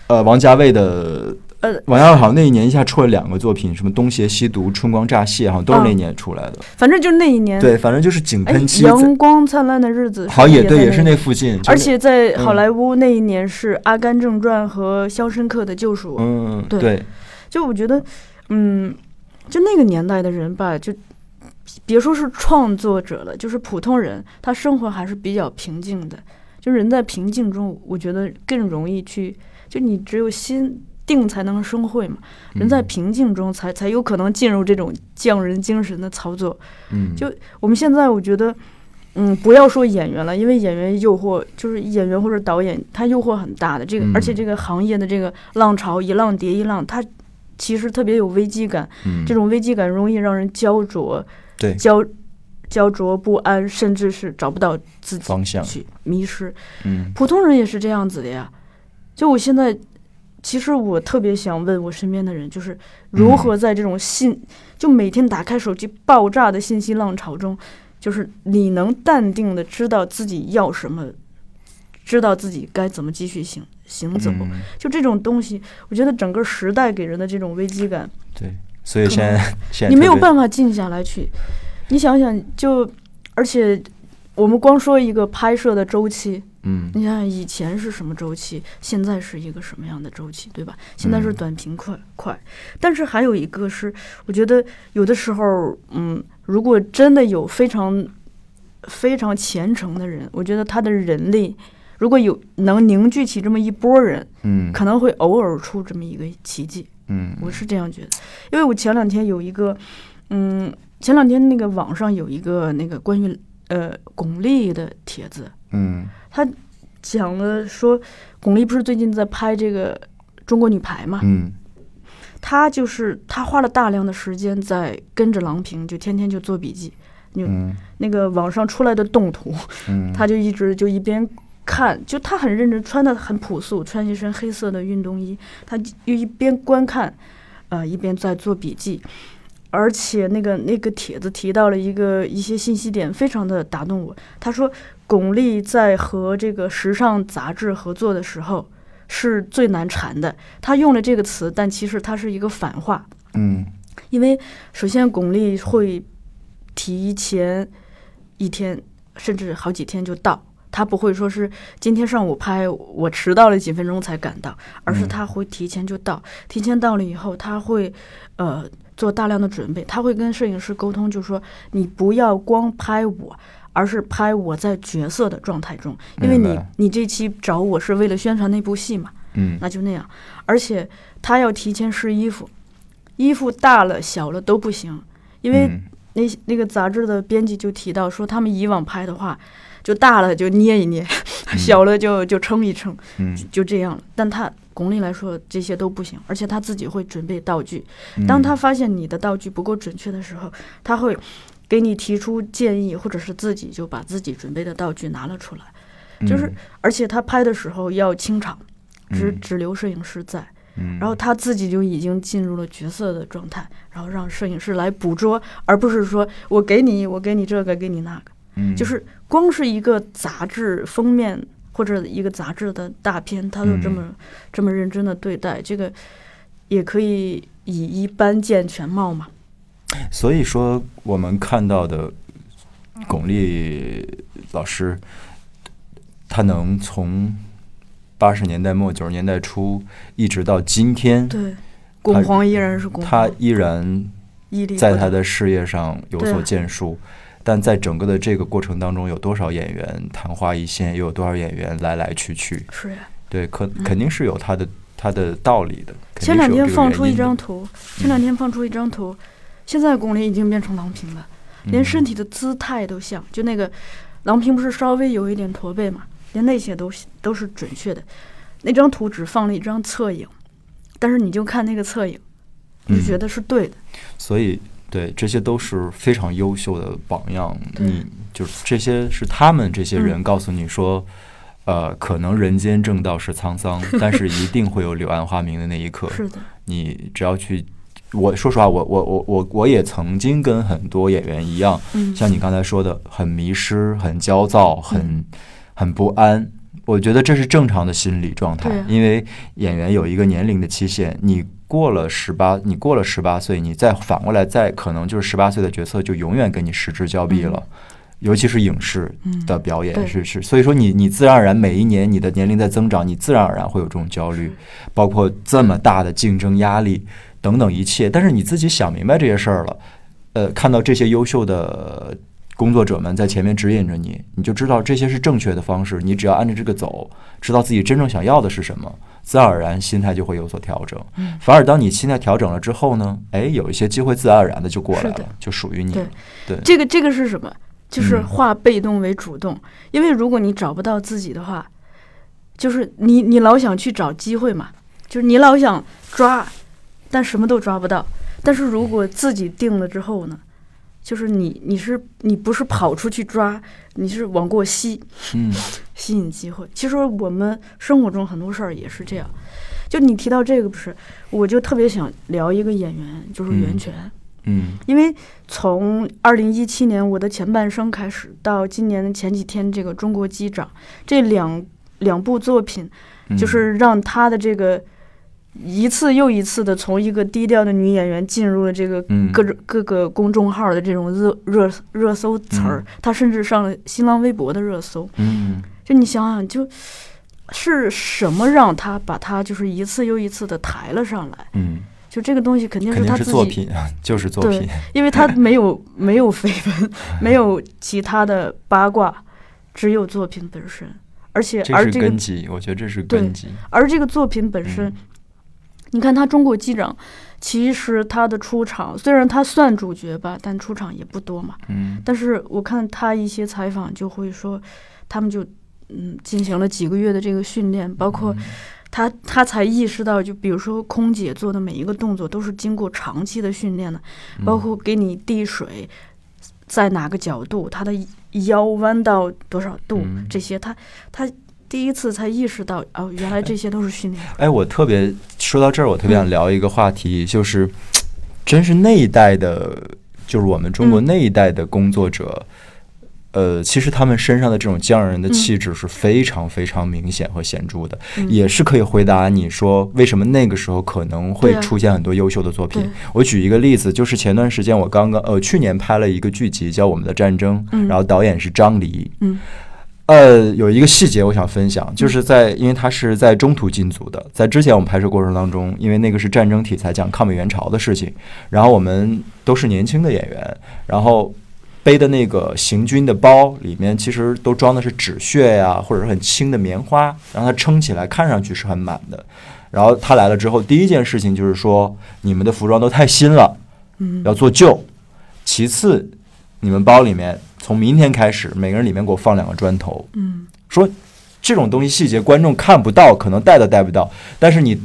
呃，王家卫的呃，王家卫好像那一年一下出了两个作品，什么《东邪西毒》《春光乍泄》，好像都是那嗯年出来的。反正就是那一年，对，反正就是井哎喷，期，阳光灿烂的日子，好也对，也是那那附近。而且在好嗯莱坞那一年是《阿甘正传》和《肖申克的救赎》嗯，对。对，就我觉得，嗯，就那个年代的人吧，就别说是创作者了，就是普通人，他生活还是比较平静的。就人在平静中，我觉得更容易去，就你只有心定才能生慧嘛。人在嗯平静中才才有可能进入这种匠人精神的操作。嗯，就我们现在我觉得，嗯，不要说演员了，因为演员诱惑就是演员或者导演，他诱惑很大的。这个、而且嗯这个行业的这个浪潮一浪叠一浪，他其实特别有危机感。嗯这种危机感容易让人焦灼、对焦焦灼不安，甚至是找不到自己方向，去迷失。嗯普通人也是这样子的呀。就我现在，其实我特别想问我身边的人，就是如嗯何在这种信，就每天打开手机爆炸的信息浪潮中，就是你能淡定的知道自己要什么，知道自己该怎么继续行行走。嗯就这种东西，我觉得整个时代给人的这种危机感，对，所以现在 <laughs> 现在你没有办法静下来去。你想想，就而且我们光说一个拍摄的周期，嗯你想想以前是什么周期，现在是一个什么样的周期，对吧？现在是嗯短平快快，但是还有一个是，我觉得有的时候，嗯，如果真的有非常非常虔诚的人，我觉得他的人力。如果有能凝聚起这么一波人，嗯可能会偶尔出这么一个奇迹。嗯我是这样觉得，因为我前两天有一个，嗯，前两天那个网上有一个那个关于呃巩俐的帖子，嗯讲了说巩俐不是最近在拍这个中国女排嘛，嗯。她就是他花了大量的时间在跟着郎平，就天天就做笔记，嗯。那个网上出来的动图，嗯，<laughs> 她就一直就一边。看，就他很认真，穿的很朴素，穿一身黑色的运动衣，他就一边观看，呃一边在做笔记，而且那个那个帖子提到了一个一些信息点，非常的打动我。他说，巩俐在和这个时尚杂志合作的时候是最难缠的。他用了这个词，但其实它是一个反话。嗯因为首先巩俐会提前一天甚至好几天就到，他不会说是今天上午拍我迟到了几分钟才赶到，而是他会提前就到，提前到了以后，他会呃做大量的准备，他会跟摄影师沟通，就说你不要光拍我。而是拍我在角色的状态中，因为你你这期找我是为了宣传那部戏嘛，嗯那就那样。而且他要提前试衣服，衣服大了小了都不行，因为嗯那那个杂志的编辑就提到说，他们以往拍的话，就大了就捏一捏，<laughs> 小了就就称一撑，嗯就这样了。但他巩俐来说这些都不行，而且他自己会准备道具。嗯当他发现你的道具不够准确的时候，他会给你提出建议，或者是自己就把自己准备的道具拿了出来。就是嗯而且他拍的时候要清场，只嗯只留摄影师在。嗯然后他自己就已经进入了角色的状态，然后让摄影师来捕捉，而不是说我给你，我给你这个，给你那个，嗯就是光是一个杂志封面或者一个杂志的大片，他都这么、嗯这么认真的对待，这个也可以以一般见全貌嘛。所以说，我们看到的巩俐老师，他能从八十年代末九十年代初一直到今天，对，巩皇依然是巩皇，他依然在他的事业上有所建树。但在整个的这个过程当中，有多少演员昙花一现，又有多少演员来来去去？是呀。对，可肯定是有他的他的道理的。前两天放出一张图，前两天放出一张图，现在巩俐已经变成郎平了。连身体的姿态都像，就那个郎平不是稍微有一点驼背嘛，连那些都都是准确的。那张图只放了一张侧影，但是你就看那个侧影，你就嗯觉得是对的。所以对这些都是非常优秀的榜样。你就是这些是他们这些人嗯告诉你说，呃，可能人间正道是沧桑，<laughs> 但是一定会有柳暗花明的那一刻。是的，你只要去。我说实话，我我我我我也曾经跟很多演员一样，嗯，像你刚才说的，很迷失、很焦躁、很嗯很不安。我觉得这是正常的心理状态啊，因为演员有一个年龄的期限，你过了十八，你过了十八岁，你再反过来再可能就是十八岁的角色就永远跟你失之交臂了。尤其是影视嗯的表演对是是，所以说你你自然而然每一年你的年龄在增长，你自然而然会有这种焦虑，包括这么大的竞争压力等等一切。但是你自己想明白这些事儿了，呃，看到这些优秀的工作者们在前面指引着你，你就知道这些是正确的方式。你只要按照这个走，知道自己真正想要的是什么，自然而然心态就会有所调整。嗯反而当你心态调整了之后呢，哎，有一些机会自然而然的就过来了，就属于你对。对，这个这个是什么？就是嗯化被动为主动，因为如果你找不到自己的话，就是你你老想去找机会嘛，就是你老想抓，但什么都抓不到。但是如果自己定了之后呢，就是你你是你不是跑出去抓，你是往过吸，嗯吸引机会。其实我们生活中很多事儿也是这样。就你提到这个不是，我就特别想聊一个演员，就是袁嗯泉。嗯因为从二零一七年我的前半生开始，到今年的前几天这个《中国机长》这两两部作品，嗯，就是让他的这个一次又一次的从一个低调的女演员进入了这个嗯各种各个公众号的这种热热热搜词儿，她甚至上了新浪微博的热搜。嗯就你想想，就是什么让她把她就是一次又一次的抬了上来？嗯，就这个东西肯定是她自己作品，<laughs> 就是作对品。因为她没有 <laughs> 没有绯闻，没有其他的八卦，只有作品本身。而且而这个根基，我觉得这是对根基。而这个作品本身，嗯你看他《中国机长》，其实他的出场虽然他算主角吧，但出场也不多嘛。嗯但是我看他一些采访就会说，他们就嗯进行了几个月的这个训练，包括他他才意识到，就比如说空姐做的每一个动作都是经过长期的训练的，嗯包括给你递水，在哪个角度，他的腰弯到多少度，嗯这些他他第一次才意识到，哦，原来这些都是训练。哎，我特别说到这儿，我特别想聊一个话题，就是真是那一代的，就是我们中国嗯。那一代的工作者。呃，其实他们身上的这种匠人的气质是非常非常明显和显著的，嗯。也是可以回答你说为什么那个时候可能会出现很多优秀的作品。对。我举一个例子，就是前段时间我刚刚呃去年拍了一个剧集叫《我们的战争》，嗯。然后导演是张黎，嗯呃，有一个细节我想分享，就是在因为他是在中途进组的，在之前我们拍摄过程当中，因为那个是战争题材，讲抗美援朝的事情，然后我们都是年轻的演员，然后背的那个行军的包里面其实都装的是纸屑呀，或者是很轻的棉花，让它撑起来，看上去是很满的。然后他来了之后，第一件事情就是说，你们的服装都太新了，嗯要做旧。其次，你们包里面从明天开始，每个人里面给我放两个砖头。嗯说这种东西细节观众看不到，可能带都带不到，但是你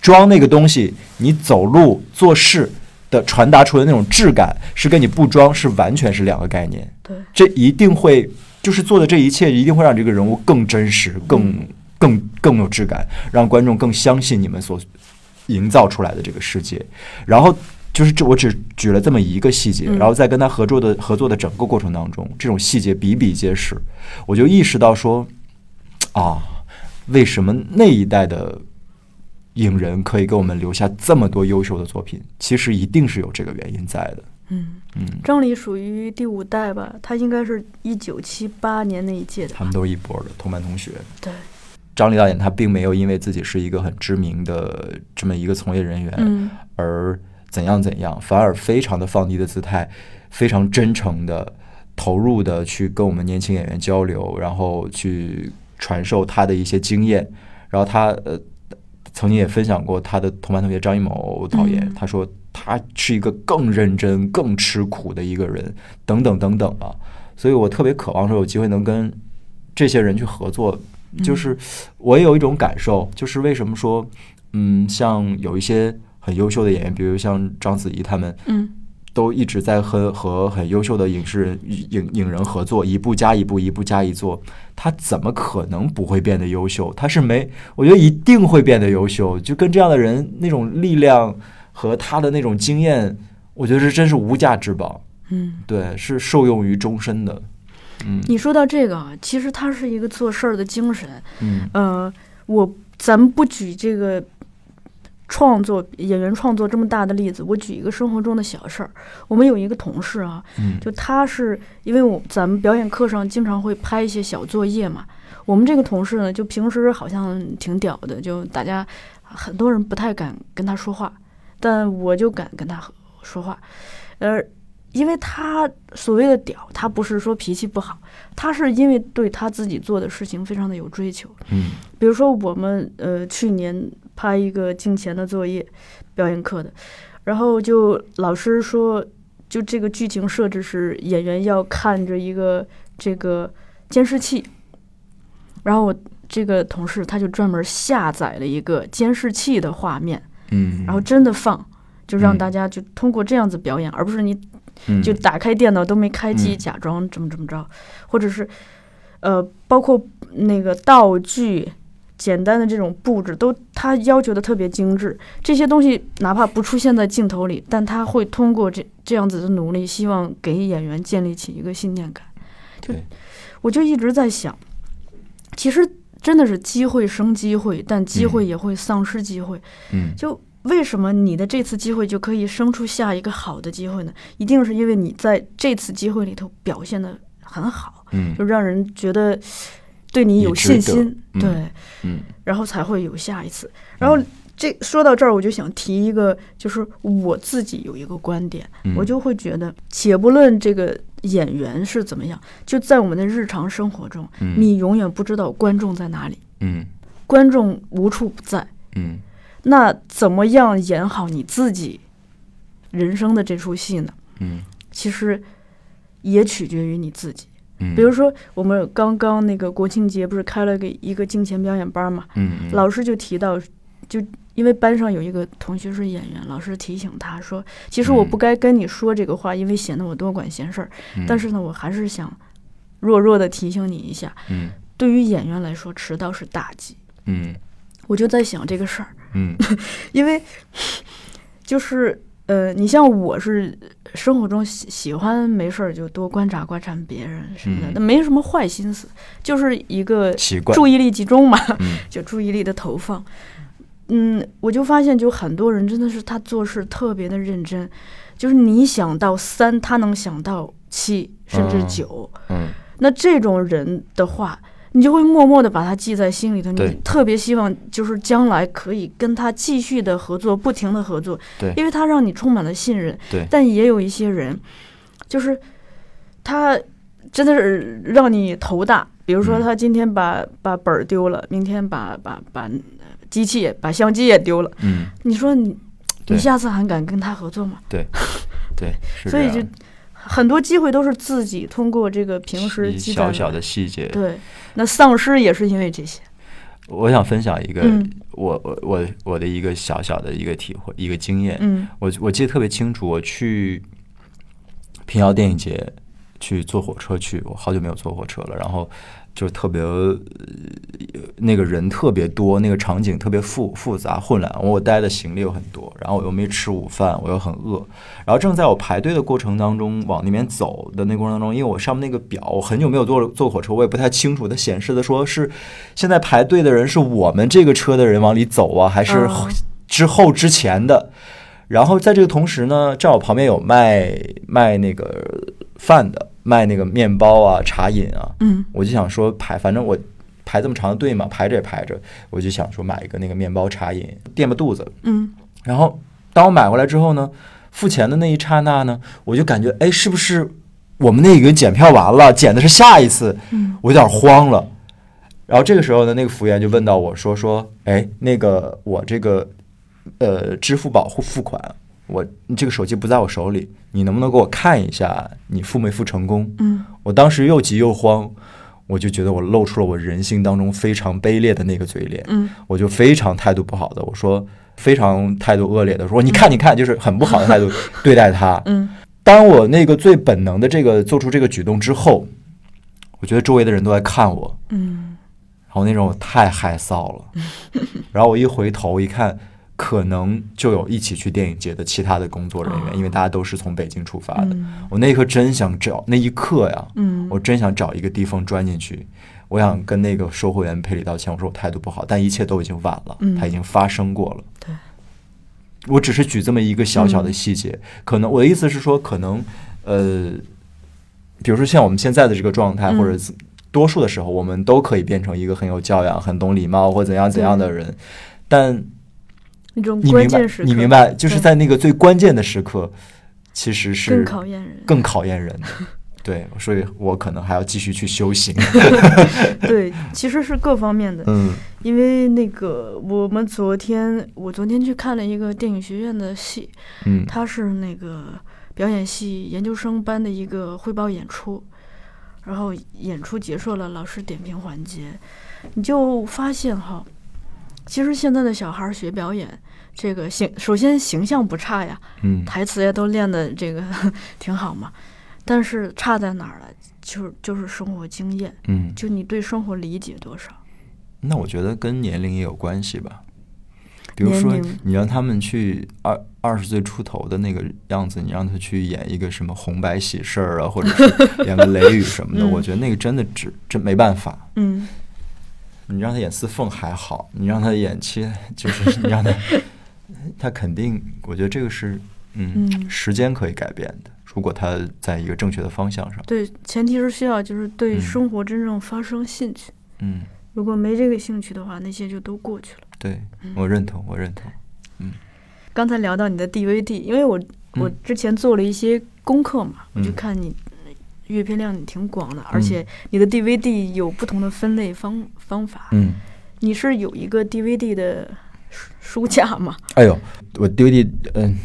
装那个东西，你走路做事的传达出来的那种质感，是跟你不装是完全是两个概念。对，这一定会就是做的这一切，一定会让这个人物更真实、更更更有质感，让观众更相信你们所营造出来的这个世界。然后就是这，我只举了这么一个细节，嗯然后在跟他合作的合作的整个过程当中，这种细节比比皆是，我就意识到说，啊，为什么那一代的影人可以给我们留下这么多优秀的作品？其实一定是有这个原因在的。嗯，嗯，张黎属于第五代吧，他应该是一九七八年那一届的。他们都是一波的同班同学。对，张黎导演他并没有因为自己是一个很知名的这么一个从业人员，嗯而怎样怎样，反而非常的放低的姿态，非常真诚的、投入的去跟我们年轻演员交流，然后去传授他的一些经验。然后他呃曾经也分享过他的同班同学张艺谋导演，嗯他说他是一个更认真、更吃苦的一个人，等等等等啊。所以我特别渴望说有机会能跟这些人去合作。就是我也有一种感受，就是为什么说，嗯，像有一些很优秀的演员，比如像章子怡他们，嗯都一直在和和很优秀的影视人影影人合作，一步加一步，一步加一做，他怎么可能不会变得优秀？他是没，我觉得一定会变得优秀。就跟这样的人那种力量和他的那种经验，我觉得是真是无价之宝。嗯。对，是受用于终身的。嗯你说到这个啊，其实他是一个做事儿的精神。嗯呃，我咱们不举这个创作演员创作这么大的例子，我举一个生活中的小事儿。我们有一个同事啊，嗯就他是因为我咱们表演课上经常会拍一些小作业嘛。我们这个同事呢，就平时好像挺屌的，就大家很多人不太敢跟他说话，但我就敢跟他说话。呃，因为他所谓的屌，他不是说脾气不好，他是因为对他自己做的事情非常的有追求。嗯比如说我们呃去年拍一个镜前的作业，表演课的，然后就老师说，就这个剧情设置是演员要看着一个这个监视器，然后我这个同事他就专门下载了一个监视器的画面，嗯，然后真的放，就让嗯。大家就通过这样子表演，而不是你嗯。就打开电脑都没开机，嗯。假装怎么怎么着，或者是呃，包括那个道具。简单的这种布置都他要求的特别精致，这些东西哪怕不出现在镜头里，但他会通过这这样子的努力，希望给演员建立起一个信念感。就我就一直在想，其实真的是机会生机会，但机会嗯也会丧失机会。嗯就为什么你的这次机会就可以生出下一个好的机会呢？一定是因为你在这次机会里头表现的很好，嗯就让人觉得对你有信心，嗯对，嗯然后才会有下一次。然后这说到这儿，我就想提一个，就是我自己有一个观点，嗯我就会觉得，且不论这个演员是怎么样，就在我们的日常生活中，嗯你永远不知道观众在哪里，嗯观众无处不在。嗯那怎么样演好你自己人生的这出戏呢？嗯其实也取决于你自己。嗯，比如说，我们刚刚那个国庆节不是开了个一个镜前表演班嘛，嗯嗯。老师就提到，就因为班上有一个同学是演员，老师提醒他说，其实我不嗯该跟你说这个话，因为显得我多管闲事儿。嗯。但是呢，我还是想弱弱的提醒你一下，嗯。对于演员来说，迟到是大忌。嗯。我就在想这个事儿，嗯。<laughs> 因为 <laughs> 就是呃，你像我是生活中喜喜欢没事儿就多观察观察别人什么的，嗯那、没什么坏心思，就是一个习惯注意力集中嘛，嗯 <laughs> 就注意力的投放。嗯，我就发现，就很多人真的是他做事特别的认真，就是你想到三，他能想到七甚至嗯九。嗯那这种人的话，你就会默默的把他记在心里头，你特别希望就是将来可以跟他继续的合作，不停的合作，对。因为他让你充满了信任。对。但也有一些人，就是他真的是让你头大，比如说嗯。他今天把、把本儿丢了，明天把把把呃机器也把相机也丢了，嗯，你说你你下次还敢跟他合作吗？对。对，所以就很多机会都是自己通过这个平时积攒小小的细节。对，那丧失也是因为这些。我想分享一个嗯我我我我的一个小小的一个体会，一个经验。嗯我我记得特别清楚，我去平遥电影节去坐火车去，我好久没有坐火车了，然后就特别、呃那个人特别多，那个场景特别复复杂混乱，我带的行李又很多，然后我又没吃午饭，我又很饿，然后正在我排队的过程当中，往那边走的那过程当中，因为我上面那个表，我很久没有坐坐火车，我也不太清楚，它显示的说是现在排队的人是我们这个车的人往里走啊，还是哦之后之前的？然后在这个同时呢，正好旁边有卖卖那个饭的，卖那个面包啊、茶饮啊，嗯我就想说排，反正我排这么长的队嘛，排着也排着，我就想说买一个那个面包茶饮垫吧肚子。嗯然后当我买回来之后呢，付钱的那一刹那呢，我就感觉哎，是不是我们那个检票完了，检的是下一次？嗯我有点慌了。然后这个时候呢，那个服务员就问到我说说，哎，那个我这个呃支付宝付付款，我这个手机不在我手里，你能不能给我看一下你付没付成功？嗯我当时又急又慌，我就觉得我露出了我人性当中非常卑劣的那个嘴脸，嗯我就非常态度不好的，我说非常态度恶劣的说，你看你看，就是很不好的态度对待他。<laughs> 嗯当我那个最本能的这个做出这个举动之后，我觉得周围的人都在看我，嗯然后那种太害臊了。<laughs> 然后我一回头一看，可能就有一起去电影节的其他的工作人员，哦因为大家都是从北京出发的。嗯。我那一刻真想找，那一刻呀，嗯。我真想找一个地缝钻进去。我想跟那个售货员赔礼道歉，我说我态度不好，但一切都已经晚了，嗯。它已经发生过了。对，我只是举这么一个小小的细节，可能我的意思是说，可能呃，比如说像我们现在的这个状态，嗯。或者多数的时候，我们都可以变成一个很有教养、很懂礼貌或怎样怎样的人，但那种关键时，刻，你明白，就是在那个最关键的时刻，其实是更考验人。更考验人的。对，所以我可能还要继续去修行。<laughs> <laughs> 对，其实是各方面的。嗯因为那个我们昨天，我昨天去看了一个电影学院的戏，嗯它是那个表演系研究生班的一个汇报演出，然后演出结束了，老师点评环节，你就发现哈，其实现在的小孩学表演，这个形首先形象不差呀，嗯台词也都练的这个 <laughs> 挺好嘛，但是差在哪儿了？就是就是生活经验，嗯，就你对生活理解多少。那我觉得跟年龄也有关系吧。比如说，你让他们去二二十岁出头的那个样子，你让他去演一个什么红白喜事儿啊，或者是演个雷雨什么的，<laughs> 嗯我觉得那个真的只真没办法。嗯你让他演四凤还好，你让他演七，<laughs> 就是你让他，<laughs> 他肯定，我觉得这个是，嗯，嗯时间可以改变的。如果他在一个正确的方向上，对，前提是需要就是对嗯生活真正发生兴趣。嗯，如果没这个兴趣的话，那些就都过去了。对我认同，我认同。嗯刚才聊到你的 DVD，因为我我嗯之前做了一些功课嘛，我就嗯看你阅片量挺广的，而且你的 DVD 有不同的分类方方法。嗯，你是有一个 DVD 的书书架吗？哎呦，我 DVD，嗯、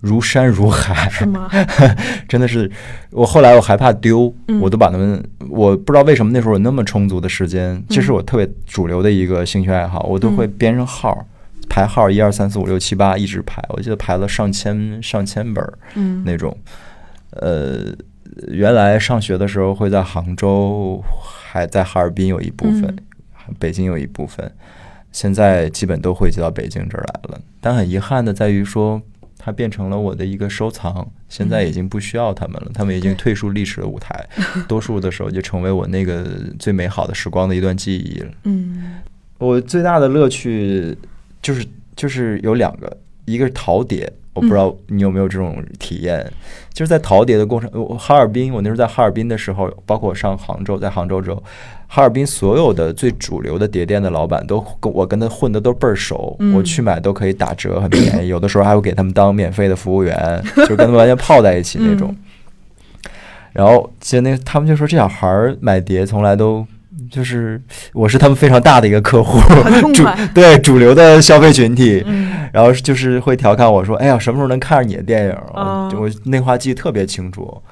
如山如海，是吗？<laughs> 真的是，我后来我害怕丢，嗯。我都把它们，我不知道为什么那时候有那么充足的时间，这是嗯我特别主流的一个兴趣爱好，我都会嗯。编上号，排号一二三四五六七八，一直排，我记得排了上千上千本儿嗯。那种，呃，原来上学的时候会在杭州，还在哈尔滨有一部分，嗯。北京有一部分，现在基本都汇集到北京这儿来了。但很遗憾的在于说，它变成了我的一个收藏，现在已经不需要他们了，他们已经退出历史的舞台，<laughs> 多数的时候就成为我那个最美好的时光的一段记忆了。嗯。我最大的乐趣就是就是有两个，一个是陶碟，我不知道你有没有这种体验，就是在陶碟的过程，我哈尔滨，我那时候在哈尔滨的时候，包括我上杭州，在杭州之后，哈尔滨所有的最主流的碟店的老板都跟我跟他混的都倍儿熟，嗯我去买都可以打折，很便宜，有的时候还会给他们当免费的服务员，<laughs> 就是跟他们完全泡在一起那种。然后其实那他们就说这小孩儿买碟从来都就是我是他们非常大的一个客户，主对主流的消费群体。嗯然后就是会调侃我说：“哎呀，什么时候能看上你的电影？”哦我我那话记得特别清楚。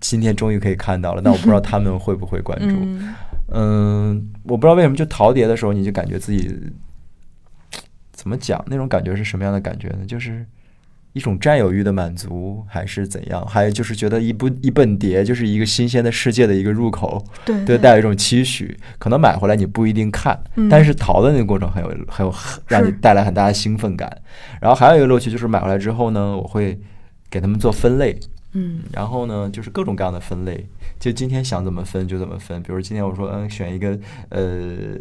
今天终于可以看到了，但我不知道他们会不会关注。嗯 <laughs> 嗯，我不知道为什么就陶碟的时候，你就感觉自己怎么讲那种感觉是什么样的感觉呢？就是一种占有欲的满足，还是怎样？还有就是觉得一不一本碟就是一个新鲜的世界的一个入口，对对，带有一种期许。可能买回来你不一定看，嗯但是淘的那个过程很有很有让你带来很大的兴奋感。然后还有一个乐趣就是买回来之后呢，我会给他们做分类。嗯然后呢，就是各种各样的分类，就今天想怎么分就怎么分。比如今天我说，嗯，选一个，呃，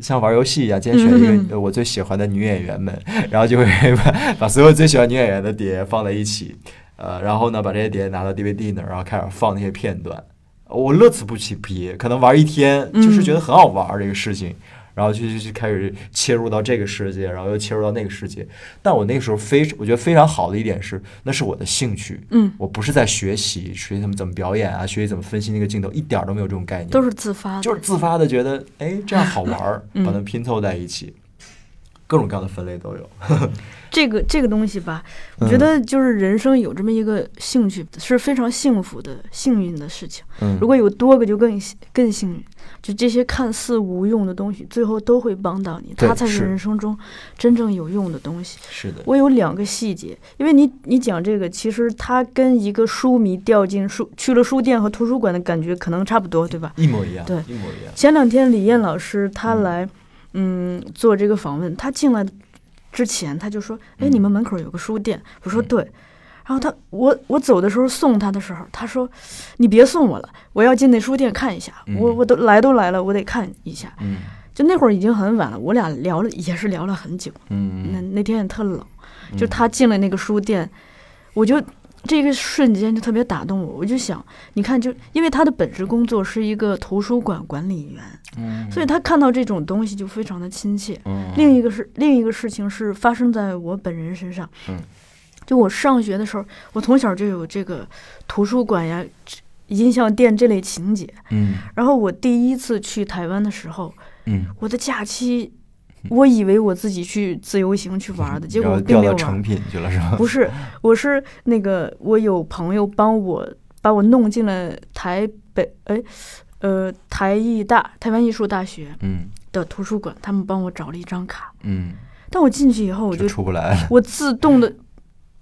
像玩游戏一样，今天选一嗯个呃我最喜欢的女演员们，<laughs> 然后就会把把所有最喜欢女演员的碟放在一起，呃，然后呢，把这些碟拿到 DVD 那儿，然后开始放那些片段。我乐此不疲，可能玩一天，就是觉得很好玩儿这个事情。然后就就就开始切入到这个世界，然后又切入到那个世界。但我那个时候非我觉得非常好的一点是，那是我的兴趣，嗯，我不是在学习学习他们怎么表演啊，学习怎么分析那个镜头，一点儿都没有这种概念，都是自发的，就是自发的觉得，哎，这样好玩儿，嗯。把它们拼凑在一起，各种各样的分类都有。<laughs> 这个这个东西吧，我嗯觉得就是人生有这么一个兴趣是非常幸福的、幸运的事情。嗯，如果有多个，就更幸更幸运。就这些看似无用的东西，最后都会帮到你，它才是是人生中真正有用的东西。是的，我有两个细节，因为你你讲这个，其实它跟一个书迷掉进书去了书店和图书馆的感觉可能差不多，对吧？一模一样，对一模一样。前两天李艳老师他嗯来，嗯，做这个访问，他进来之前他就说：“哎，嗯你们门口有个书店。”我说：“嗯对。”然后他我我走的时候送他的时候，他说：“你别送我了，我要进那书店看一下。我嗯我都来都来了，我得看一下。嗯”就那会儿已经很晚了，我俩聊了也是聊了很久。嗯，那那天也特冷，就嗯他进了那个书店，我就这个瞬间就特别打动我。我就想，你看，就因为他的本职工作是一个图书馆管理员，嗯所以他看到这种东西就非常的亲切。嗯另一个是另一个事情是发生在我本人身上，嗯，就我上学的时候，我从小就有这个图书馆呀、音像店这类情节。嗯然后我第一次去台湾的时候，嗯，我的假期，<laughs> 我以为我自己去自由行去玩的，结果并没有掉到成。品去了是吧？不是，我是那个我有朋友帮我把我弄进了台北，哎，呃，台艺大台湾艺术大学嗯的图书馆，他们帮我找了一张卡。嗯，但我进去以后，我就就出不来了。我自动的，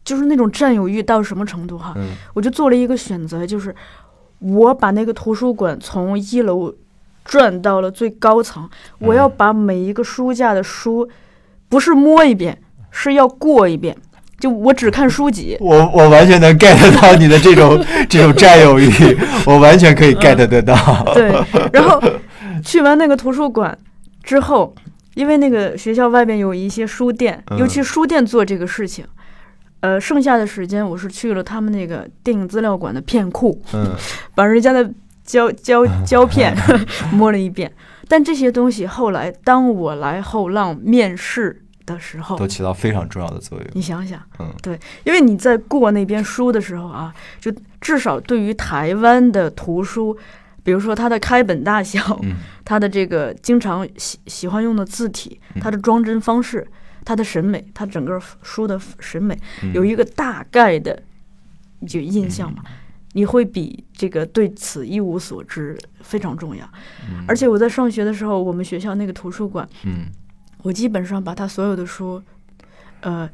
就是那种占有欲到什么程度哈？嗯我就做了一个选择，就是我把那个图书馆从一楼转到了最高层，我要嗯把每一个书架的书，不是摸一遍，是要过一遍。就我只看书籍，我我完全能 get 到你的这种 <laughs> 这种占有欲，<laughs> 我完全可以 get 得到。对。然后去完那个图书馆之后，因为那个学校外边有一些书店，嗯尤其书店做这个事情。呃，剩下的时间我是去了他们那个电影资料馆的片库，嗯 <laughs> 把人家的胶胶胶片 <laughs> 摸了一遍。但这些东西后来，当我来后浪面试的时候都，起到非常重要的作用。你想想，嗯对，因为你在过那边书的时候啊，就至少对于台湾的图书，比如说它的开本大小，嗯它的这个经常喜喜欢用的字体，它的装帧方式，它的审美，它整个书的审美，嗯有一个大概的就印象嘛。你会比这个对此一无所知非常重要。嗯而且我在上学的时候，我们学校那个图书馆，嗯我基本上把他所有的书，呃，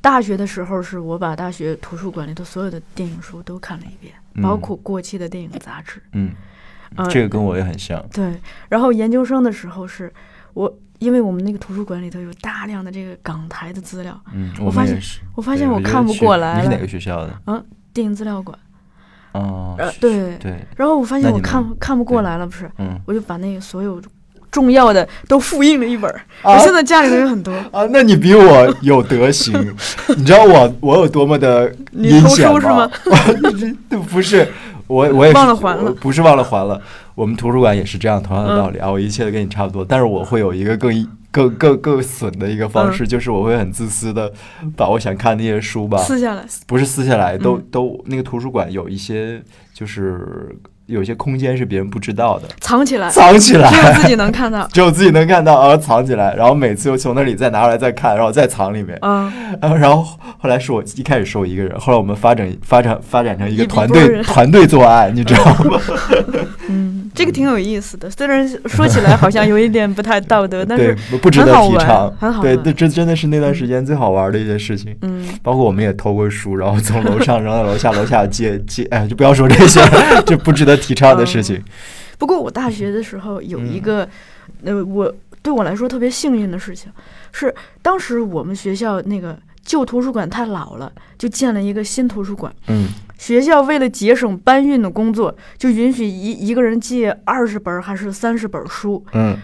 大学的时候，是我把大学图书馆里头所有的电影书都看了一遍，包括过期的电影杂志。嗯，嗯，这个跟我也很像。对。然后研究生的时候，是我因为我们那个图书馆里头有大量的这个港台的资料，嗯，我发现。我发现我看不过来了你是哪个学校的？嗯，电影资料馆。哦，呃，对。对，然后我发现我看看不过来了，不是，嗯我就把那个所有重要的都复印了一本儿。啊我现在家里头有很多。<laughs> 啊，那你比我有德行，<laughs> 你知道我我有多么的阴险吗？<laughs> 不是，我我也是忘了还了不是忘了还了。我们图书馆也是这样同样的道理啊，我一切都跟你差不多，但是我会有一个更更更更损的一个方式，就是我会很自私的把我想看那些书吧，撕下来，不是撕下来，都嗯都那个图书馆有一些就是有些空间是别人不知道的，藏起来，藏起来，只有自己能看到。<laughs> 只有自己能看到，然后藏起来，然后每次又从那里再拿出来再看，然后再藏里面。嗯，然后，然后后来是我一开始是我一个人，后来我们发展发展发展成一个团队团队作案，你知道吗？<laughs> 嗯，这个挺有意思的，虽然说起来好像有一点不太道德，<laughs> 但对是，不值得提倡。对，很好玩这这真的是那段时间最好玩的一件事情。嗯，包括我们也偷过书，然后从楼上扔到楼下，楼下借借，哎，就不要说这些，就不值得提倡的事情。不过我大学的时候有一个，呃，我对我来说特别幸运的事情，是当时我们学校那个旧图书馆太老了，就建了一个新图书馆。嗯学校为了节省搬运的工作，就允许一一个人借二十本还是三十本书。嗯。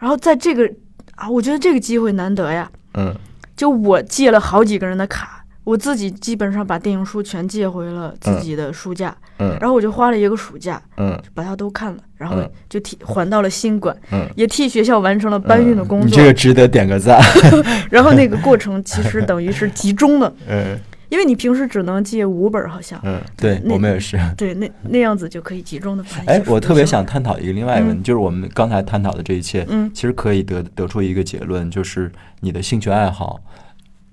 然后在这个啊，我觉得这个机会难得呀。嗯。就我借了好几个人的卡，我自己基本上把电影书全借回了自己的书架，嗯。然后我就花了一个暑假嗯。把它都看了，然后嗯。就替还到了新馆，嗯，也替学校完成了搬运的工作。你这个值得点个赞。<laughs> 然后那个过程其实等于是集中的，<laughs> 嗯因为你平时只能借五本儿，好像。嗯，对我们也是。<laughs> 对，那那样子就可以集中的把那哎我特别想探讨一个另外一个问题，嗯就是我们刚才探讨的这一切，嗯其实可以得得出一个结论，就是你的兴趣爱好，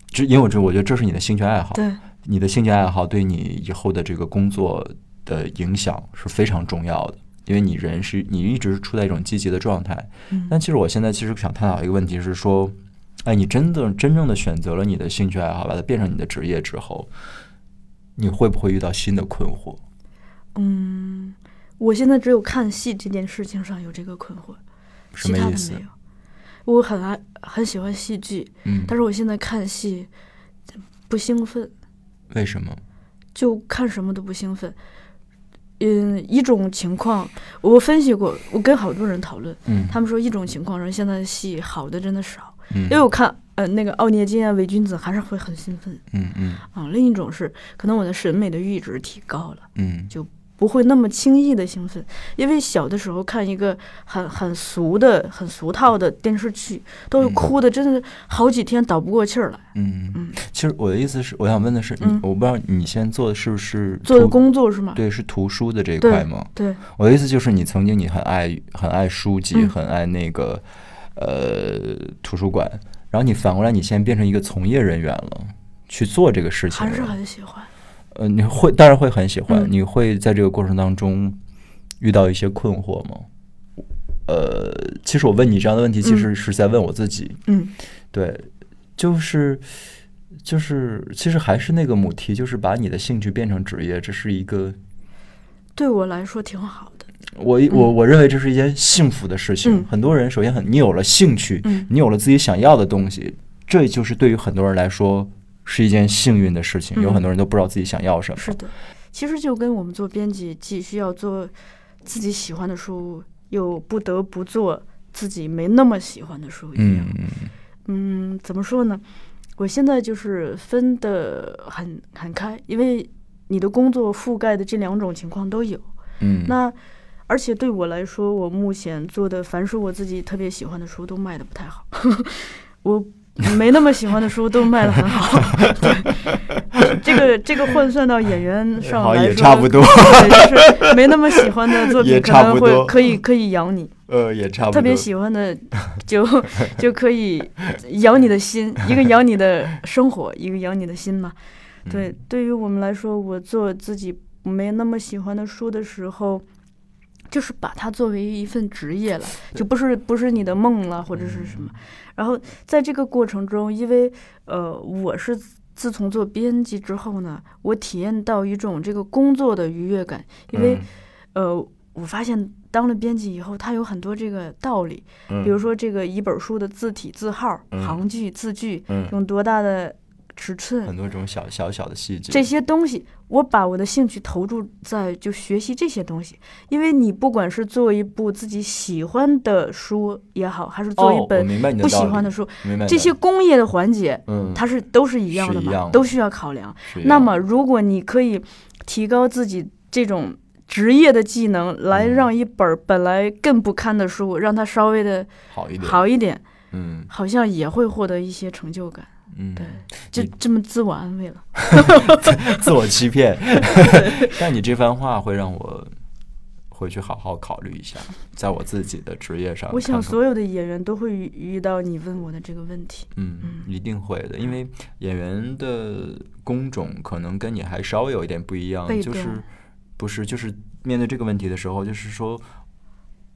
这因为我这我觉得这是你的兴趣爱好，对，你的兴趣爱好对你以后的这个工作的影响是非常重要的，因为你人是你一直处在一种积极的状态。嗯但其实我现在其实想探讨一个问题是说，哎，你真的真正的选择了你的兴趣爱好，把它变成你的职业之后，你会不会遇到新的困惑？嗯，我现在只有看戏这件事情上有这个困惑，其什么意思他的没？有。我很爱很喜欢戏剧，嗯，但是我现在看戏不兴奋，为什么？就看什么都不兴奋。嗯，一种情况我分析过，我跟好多人讨论，嗯，他们说一种情况是现在的戏好的真的少，嗯因为我看呃那个奥涅金啊、伪君子还是会很兴奋嗯嗯啊。另一种是可能我的审美的阈值提高了。嗯就不会那么轻易的兴奋，因为小的时候看一个很很俗的、很俗套的电视剧，都是嗯哭的，真的好几天倒不过气儿来。嗯嗯，其实我的意思是，我想问的是，嗯我不知道你现在做的是不是做的工作是吗？对，是图书的这一块吗？对，我的意思就是，你曾经你很爱很爱书籍，嗯很爱那个呃图书馆，然后你反过来，你现在变成一个从业人员了，去做这个事情还是。很喜欢。呃，你会当然会很喜欢，嗯你会在这个过程当中遇到一些困惑吗？呃，其实我问你这样的问题，其实是在问我自己。嗯对，就是就是，其实还是那个母题，就是把你的兴趣变成职业，这是一个对我来说挺好的。我我我认为这是一件幸福的事情。嗯很多人首先很，你有了兴趣，嗯你有了自己想要的东西，这就是对于很多人来说是一件幸运的事情。嗯有很多人都不知道自己想要什么。是的，其实就跟我们做编辑，既需要做自己喜欢的书，又不得不做自己没那么喜欢的书一样。嗯嗯，怎么说呢？我现在就是分的很很开，因为你的工作覆盖的这两种情况都有。嗯，那而且对我来说，我目前做的凡是我自己特别喜欢的书都卖的不太好，<laughs> 我没那么喜欢的书都卖的很好。对，这个这个换算到演员上来说，也差不多，对，就是 <laughs> 没那么喜欢的作品可能会可以可以养你。呃，也差不多。特别喜欢的 <laughs> 就就可以养你的心，一个养你的生活，一个养你的心嘛。对，嗯对于我们来说，我做自己没那么喜欢的书的时候，就是把它作为一份职业了，就不是不是你的梦了或者是什么。然后在这个过程中，因为呃，我是自从做编辑之后呢，我体验到一种这个工作的愉悦感，因为、呃，我发现当了编辑以后，它有很多这个道理，嗯，比如说这个一本书的字体、字号、嗯。行距、字距，嗯，用多大的尺寸，很多种小小小的细节，这些东西，我把我的兴趣投注在就学习这些东西，因为你不管是做一部自己喜欢的书也好，还是做一本不喜欢的书，这些工业的环节，嗯，它是都是一样的嘛，都需要考量。那么，如果你可以提高自己这种职业的技能，来嗯让一本本来更不堪的书，让它稍微的好一点，好一点，嗯好像也会获得一些成就感。嗯，对，就这么自我安慰了。<laughs> 自我欺骗。但你这番话会让我回去好好考虑一下，在我自己的职业上看看，我想所有的演员都会遇遇到你问我的这个问题。嗯，一定会的，因为演员的工种可能跟你还稍微有一点不一样，就是不是就是面对这个问题的时候，就是说，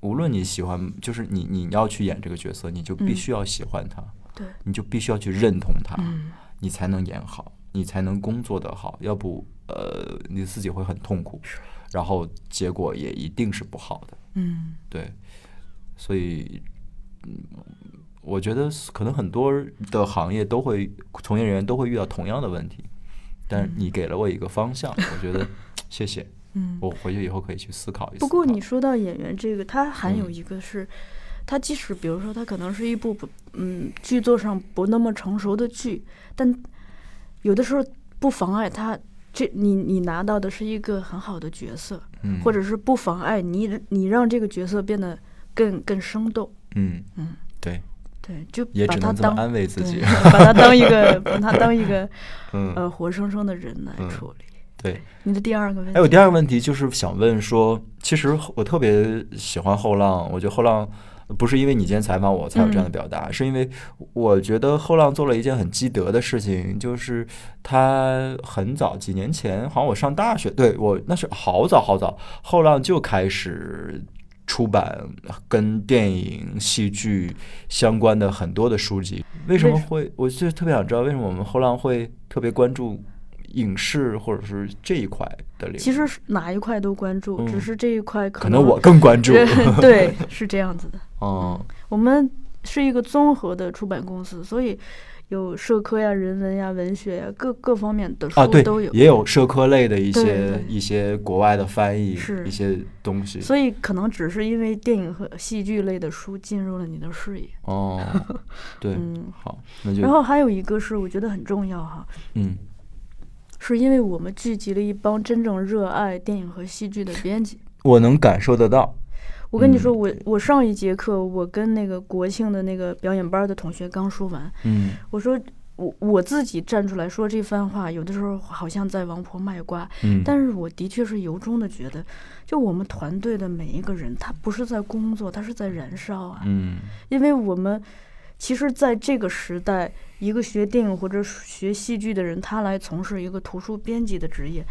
无论你喜欢，就是你你要去演这个角色，你就必嗯。须要喜欢他，对，你就必须要去认同他，嗯，你才能演好，你才能工作的好，要不呃你自己会很痛苦，然后结果也一定是不好的。嗯，对，所以，嗯，我觉得可能很多的行业都会，从业人员都会遇到同样的问题，但是你给了我一个方向，我觉得 <laughs> 谢谢，嗯。我回去以后可以去思考一下。不过你说到演员这个，他还有嗯。一个是，他即使比如说他可能是一部不嗯剧作上不那么成熟的剧，但有的时候不妨碍他这你你拿到的是一个很好的角色，嗯，或者是不妨碍你你让这个角色变得更更生动。嗯嗯，对，对，就也把他当安慰自己。<laughs> 把他当一个把他当一个 <laughs> 嗯，呃活生生的人来嗯处理。对。你的第二个问题，还有第二个问题就是想问说，其实我特别喜欢后浪，我觉得后浪不是因为你今天采访我才有这样的表达，是因为我觉得后浪做了一件很积德的事情，就是他很早几年前，好像我上大学，对我那是好早好早，后浪就开始。出版跟电影、戏剧相关的很多的书籍，为什么会？我就特别想知道，为什么我们后浪会特别关注影视或者是这一块的领域？其实是哪一块都关注，嗯只是这一块可可能我更关注。<laughs> 对，是这样子的。哦，我们是一个综合的出版公司，所以有社科呀、人文呀、文学呀各各方面的书都有。，也有社科类的一对些对一些国外的翻译，是一些东西。所以可能只是因为电影和戏剧类的书进入了你的视野。哦，<laughs> 对，嗯，好，那就然后还有一个是我觉得很重要哈，嗯是因为我们聚集了一帮真正热爱电影和戏剧的编辑。我能感受得到。我跟你说，嗯我我上一节课，我跟那个国庆的那个表演班的同学刚说完，嗯我说我我自己站出来说这番话，有的时候好像在王婆卖瓜，嗯，但是我的确是由衷的觉得，就我们团队的每一个人，他不是在工作，他是在燃烧啊，嗯因为我们其实在这个时代，一个学电影或者学戏剧的人，他来从事一个图书编辑的职业。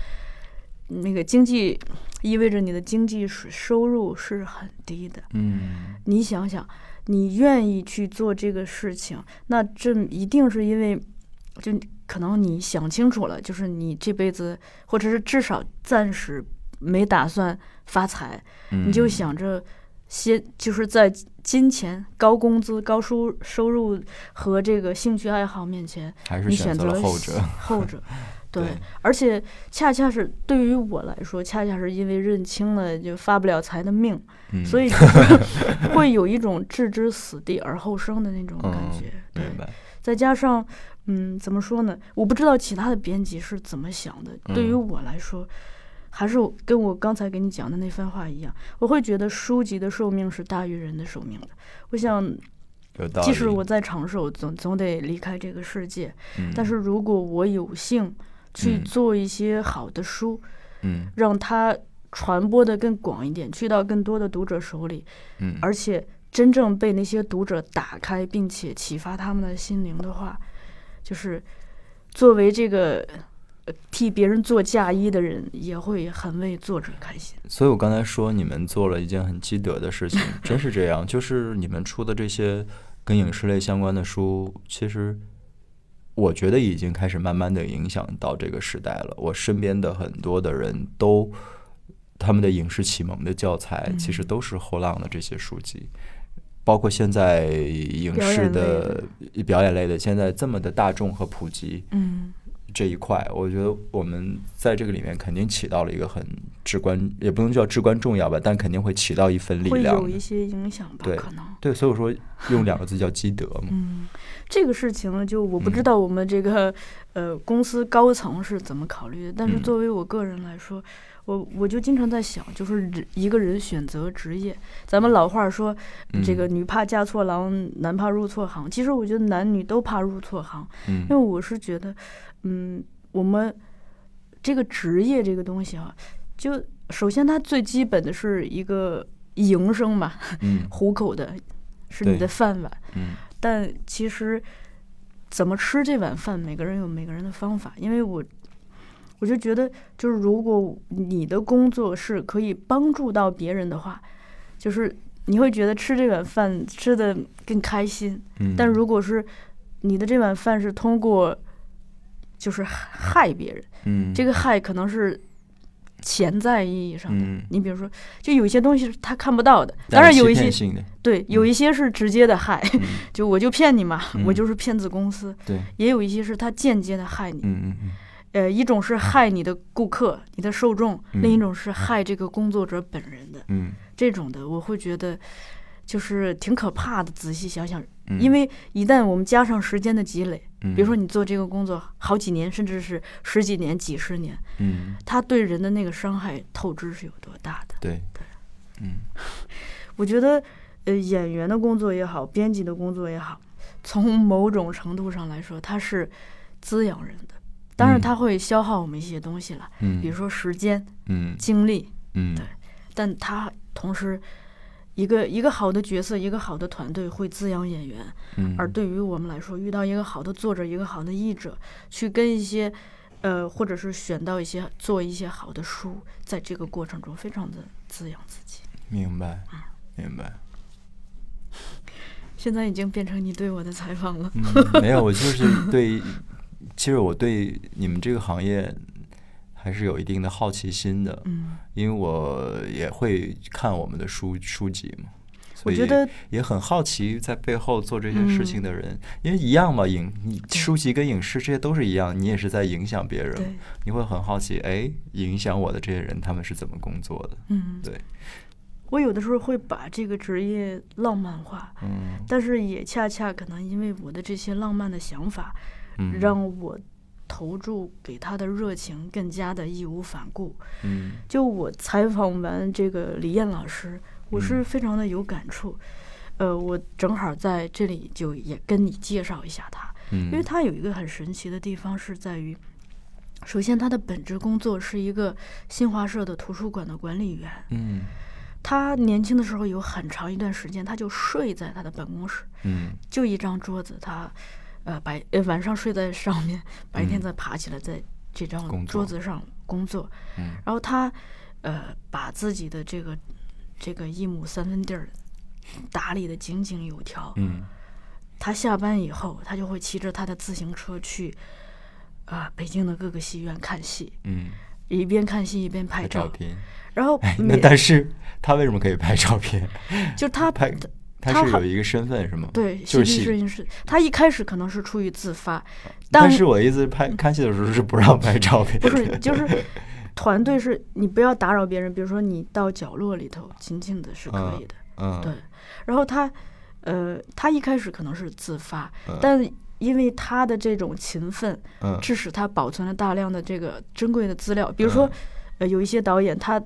那个经济意味着你的经济收收入是很低的，嗯你想想，你愿意去做这个事情，那这一定是因为，就可能你想清楚了，就是你这辈子，或者是至少暂时没打算发财，嗯，你就想着先就是在金钱、高工资、高收收入和这个兴趣爱好面前，还是选你选择后者。<laughs> 后者。<laughs> 对对，而且恰恰是对于我来说，恰恰是因为认清了就发不了财的命，嗯，所以就会有一种置之死地而后生的那种感嗯觉。<laughs> 对。再加上，嗯，怎么说呢？我不知道其他的编辑是怎么想的。对于嗯我来说，还是我跟我刚才给你讲的那番话一样，我会觉得书籍的寿命是大于人的寿命的。我想。即使我再长寿，总总得离开这个世界。嗯，但是如果我有幸去嗯做一些好的书，嗯让它传播的更广一点，去到更多的读者手里，嗯，而且真正被那些读者打开，并且启发他们的心灵的话，就是作为这个呃替别人做嫁衣的人，也会很为作者开心。所以我刚才说你们做了一件很积德的事情，<laughs> 真是这样。就是你们出的这些跟影视类相关的书，其实我觉得已经开始慢慢的影响到这个时代了。我身边的很多的人都，他们的影视启蒙的教材其实都是后浪的这些书籍，包括现在影视的表演类的，现在这么的大众和普及，嗯这一块，我觉得我们在这个里面肯定起到了一个很至关，也不能叫至关重要吧，但肯定会起到一份力会量会。有一些影响吧，对可能。对，所以我说用两个字叫积德嘛。嗯，这个事情呢，就我不知嗯道我们这个、呃公司高层是怎么考虑的，但是嗯作为我个人来说，我我就经常在想，就是一个人选择职业，咱们老话说，这嗯个女怕嫁错郎，男怕入错行。其实我觉得男女都怕入错行，嗯因为我是觉得，嗯，我们这个职业这个东西啊，就首先它最基本的是一个营生嘛，嗯 <laughs> 糊口的，是你的饭碗。嗯但其实怎么吃这碗饭，每个人有每个人的方法。因为我我就觉得，就是如果你的工作是可以帮助到别人的话，就是你会觉得吃这碗饭吃的更开心。嗯，但如果是你的这碗饭是通过就是害别人，嗯这个害可能是潜在意义上的。嗯，你比如说，就有一些东西是他看不到的，当然有一些对，有一些是直接的害，嗯 <laughs> 就我就骗你嘛，我嗯就是骗子公司。对，也有一些是他间接的害你，嗯嗯嗯呃，一种是害你的顾客、你的受众，嗯另一种是害这个工作者本人的。嗯这种的，我会觉得就是挺可怕的。仔细想想，嗯，因为一旦我们加上时间的积累，比比如说你做这个工作好几年，甚至是十几年、几十年，嗯，它对人的那个伤害透支是有多大的？对，嗯。<laughs> 我觉得，呃，演员的工作也好，编辑的工作也好，从某种程度上来说，它是滋养人的。当然，嗯。它会消耗我们一些东西了，嗯，比如说时间、嗯。精力，嗯。对。但它同时，一个一个好的角色，一个好的团队会滋养演员。嗯，而对于我们来说，遇到一个好的作者，一个好的译者，去跟一些，呃，或者是选到一些做一些好的书，在这个过程中非常的滋养自己。明白明白，<laughs> 现在已经变成你对我的采访了。嗯，没有，我就是对，其实我对你们这个行业还是有一定的好奇心的，嗯，因为我也会看我们的书书籍嘛。所以我觉得也很好奇，在背后做这些事情的人，因为一样嘛，影你书籍跟影视这些都是一样，你也是在影响别人，你会很好奇，哎，影响我的这些人他们是怎么工作的？嗯，对，我有的时候会把这个职业浪漫化，嗯但是也恰恰可能因为我的这些浪漫的想法，嗯，让我投注给他的热情更加的义无反顾。嗯就我采访完这个李艳老师，我是嗯非常的有感触。呃，我正好在这里就也跟你介绍一下他，嗯，因为他有一个很神奇的地方是在于，首先他的本职工作是一个新华社的图书馆的管理员。嗯他年轻的时候有很长一段时间，他就睡在他的办公室，嗯就一张桌子，他呃白呃晚上睡在上面，白天嗯再爬起来在这张桌子上工作。嗯然后他呃把自己的这个这个一亩三分地儿打理的井井有条。嗯他下班以后，他就会骑着他的自行车去啊、北京的各个戏院看戏，嗯，一边看戏一边拍照。照片。然后哎，那但是他为什么可以拍照片？就他拍他是有一个身份是吗？对就是戏剧摄。影师，他一开始可能是出于自发，但当是我的意思，拍看戏的时候是不让拍照片的。不是 <laughs> 就是团队是你不要打扰别人，比如说你到角落里头静静的是可以的。嗯，对，然后他，呃，他一开始可能是自发，嗯但因为他的这种勤奋，嗯致使他保存了大量的这个珍贵的资料。比如说嗯，呃，有一些导演他。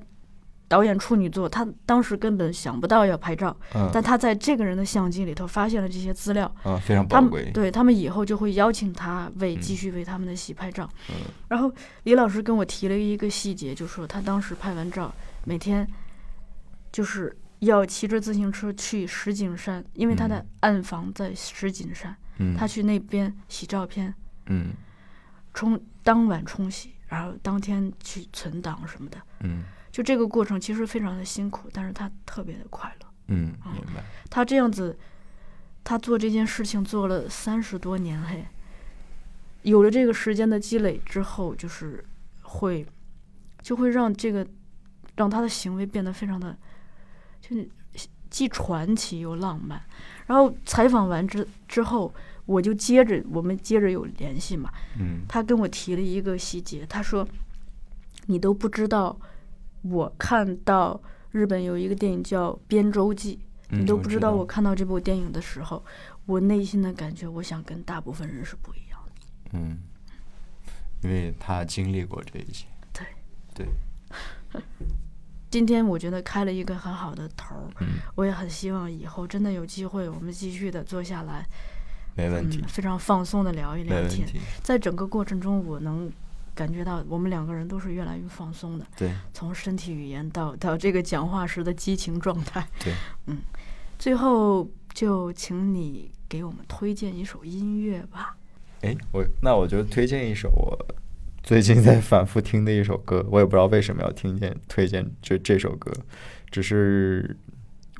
导演处女作，他当时根本想不到要拍照，嗯但他在这个人的相机里头发现了这些资料，嗯，非常宝贵。对他们以后就会邀请他为嗯继续为他们的戏拍照。嗯然后李老师跟我提了一个细节，就说他当时拍完照，每天就是要骑着自行车去石景山，因为他的嗯暗房在石景山，嗯，他去那边洗照片，嗯冲当晚冲洗，然后当天去存档什么的。嗯就这个过程其实非常的辛苦，但是他特别的快乐。嗯，明白。他这样子，他做这件事情做了三十多年，嘿，有了这个时间的积累之后，就是会就会让这个让他的行为变得非常的就既传奇又浪漫。然后采访完之之后，我就接着我们接着有联系嘛，嗯他跟我提了一个细节，他说：“你都不知道，我看到日本有一个电影叫《编舟记》，嗯，你都不知道道。我看到这部电影的时候，我内心的感觉，我想跟大部分人是不一样的。嗯，因为他经历过这一切，对。对，今天我觉得开了一个很好的头儿，嗯，我也很希望以后真的有机会，我们继续的坐下来，没问题。嗯，，非常放松的聊一聊天。在整个过程中，我能感觉到我们两个人都是越来越放松的，对。从身体语言到到这个讲话时的激情状态。对，<laughs> 嗯最后就请你给我们推荐一首音乐吧。哎，我那我就推荐一首我最近在反复听的一首歌，我也不知道为什么要听见推荐这这首歌，只是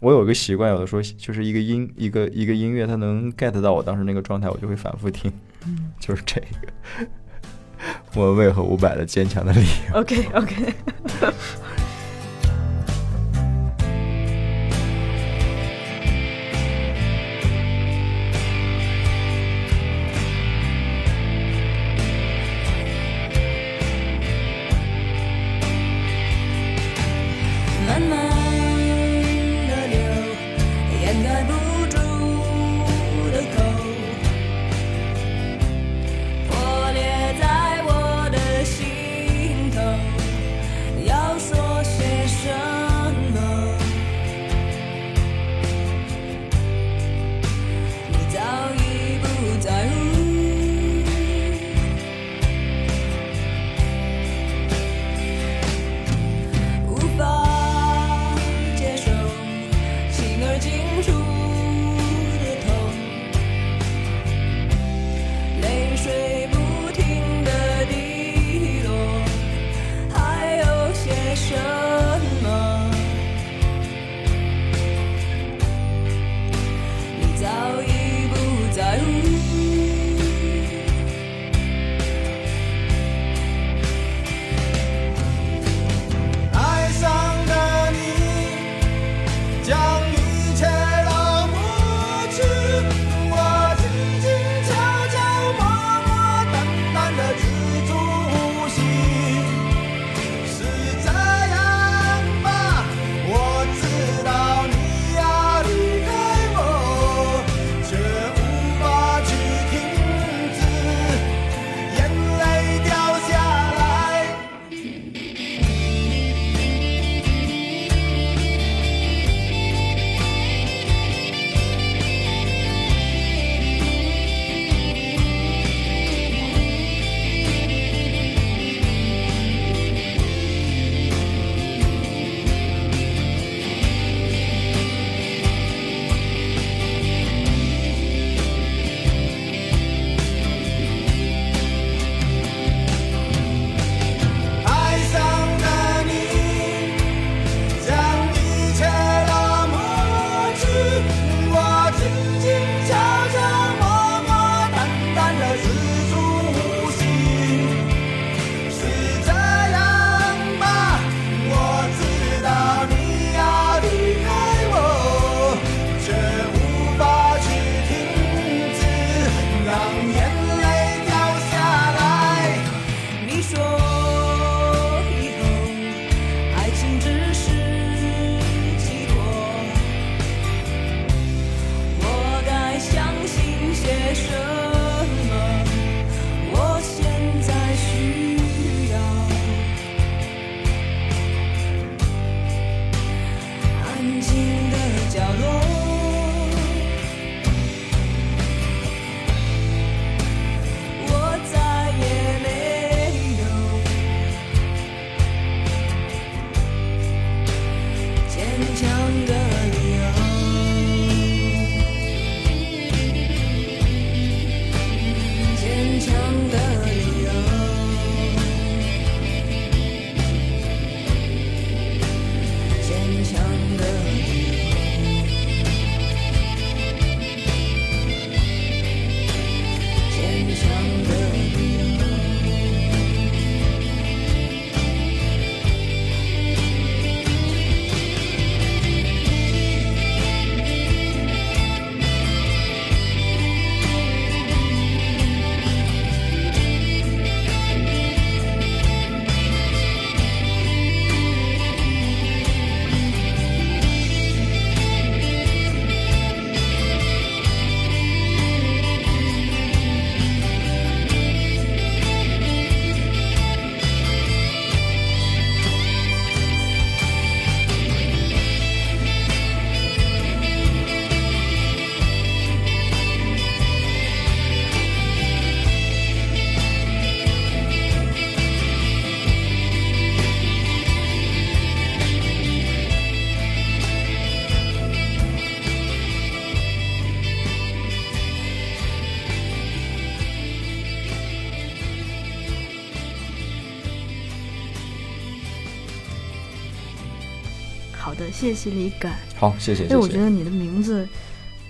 我有个习惯，有的时候就是一个音一个一个音乐，它能 get 到我当时那个状态，我就会反复听，嗯。<laughs> 就是这个莫文蔚和伍佰的《坚强的理由》。，OK OK。谢谢李敢。好，谢谢哎，谢谢。我觉得你的名字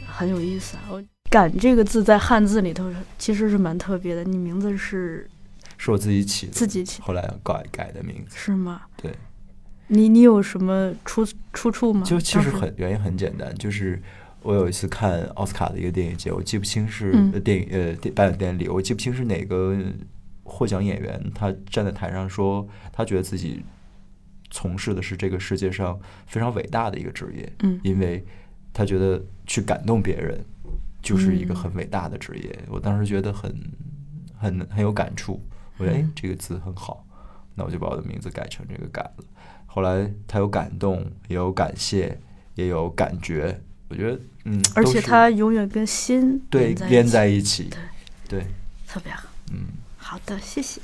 很有意思啊。我“敢”这个字在汉字里头其实是蛮特别的。你名字是是我自己起的，自己起后来改改的名字。是吗？对，你你有什么出出处吗？就其实很原因很简单，就是我有一次看奥斯卡的一个电影节，我记不清是、电影呃电颁奖典礼，我记不清是哪个获奖演员，他站在台上说，他觉得自己从事的是这个世界上非常伟大的一个职业，嗯因为他觉得去感动别人就是一个嗯很伟大的职业。我当时觉得很很很有感触，我觉得哎嗯这个词很好，那我就把我的名字改成这个感了。后来他有感动，也有感谢，也有感觉，我觉得嗯，而且都是它永远跟心对连连在一起，在一起，对对，特别好。嗯。好的，谢谢。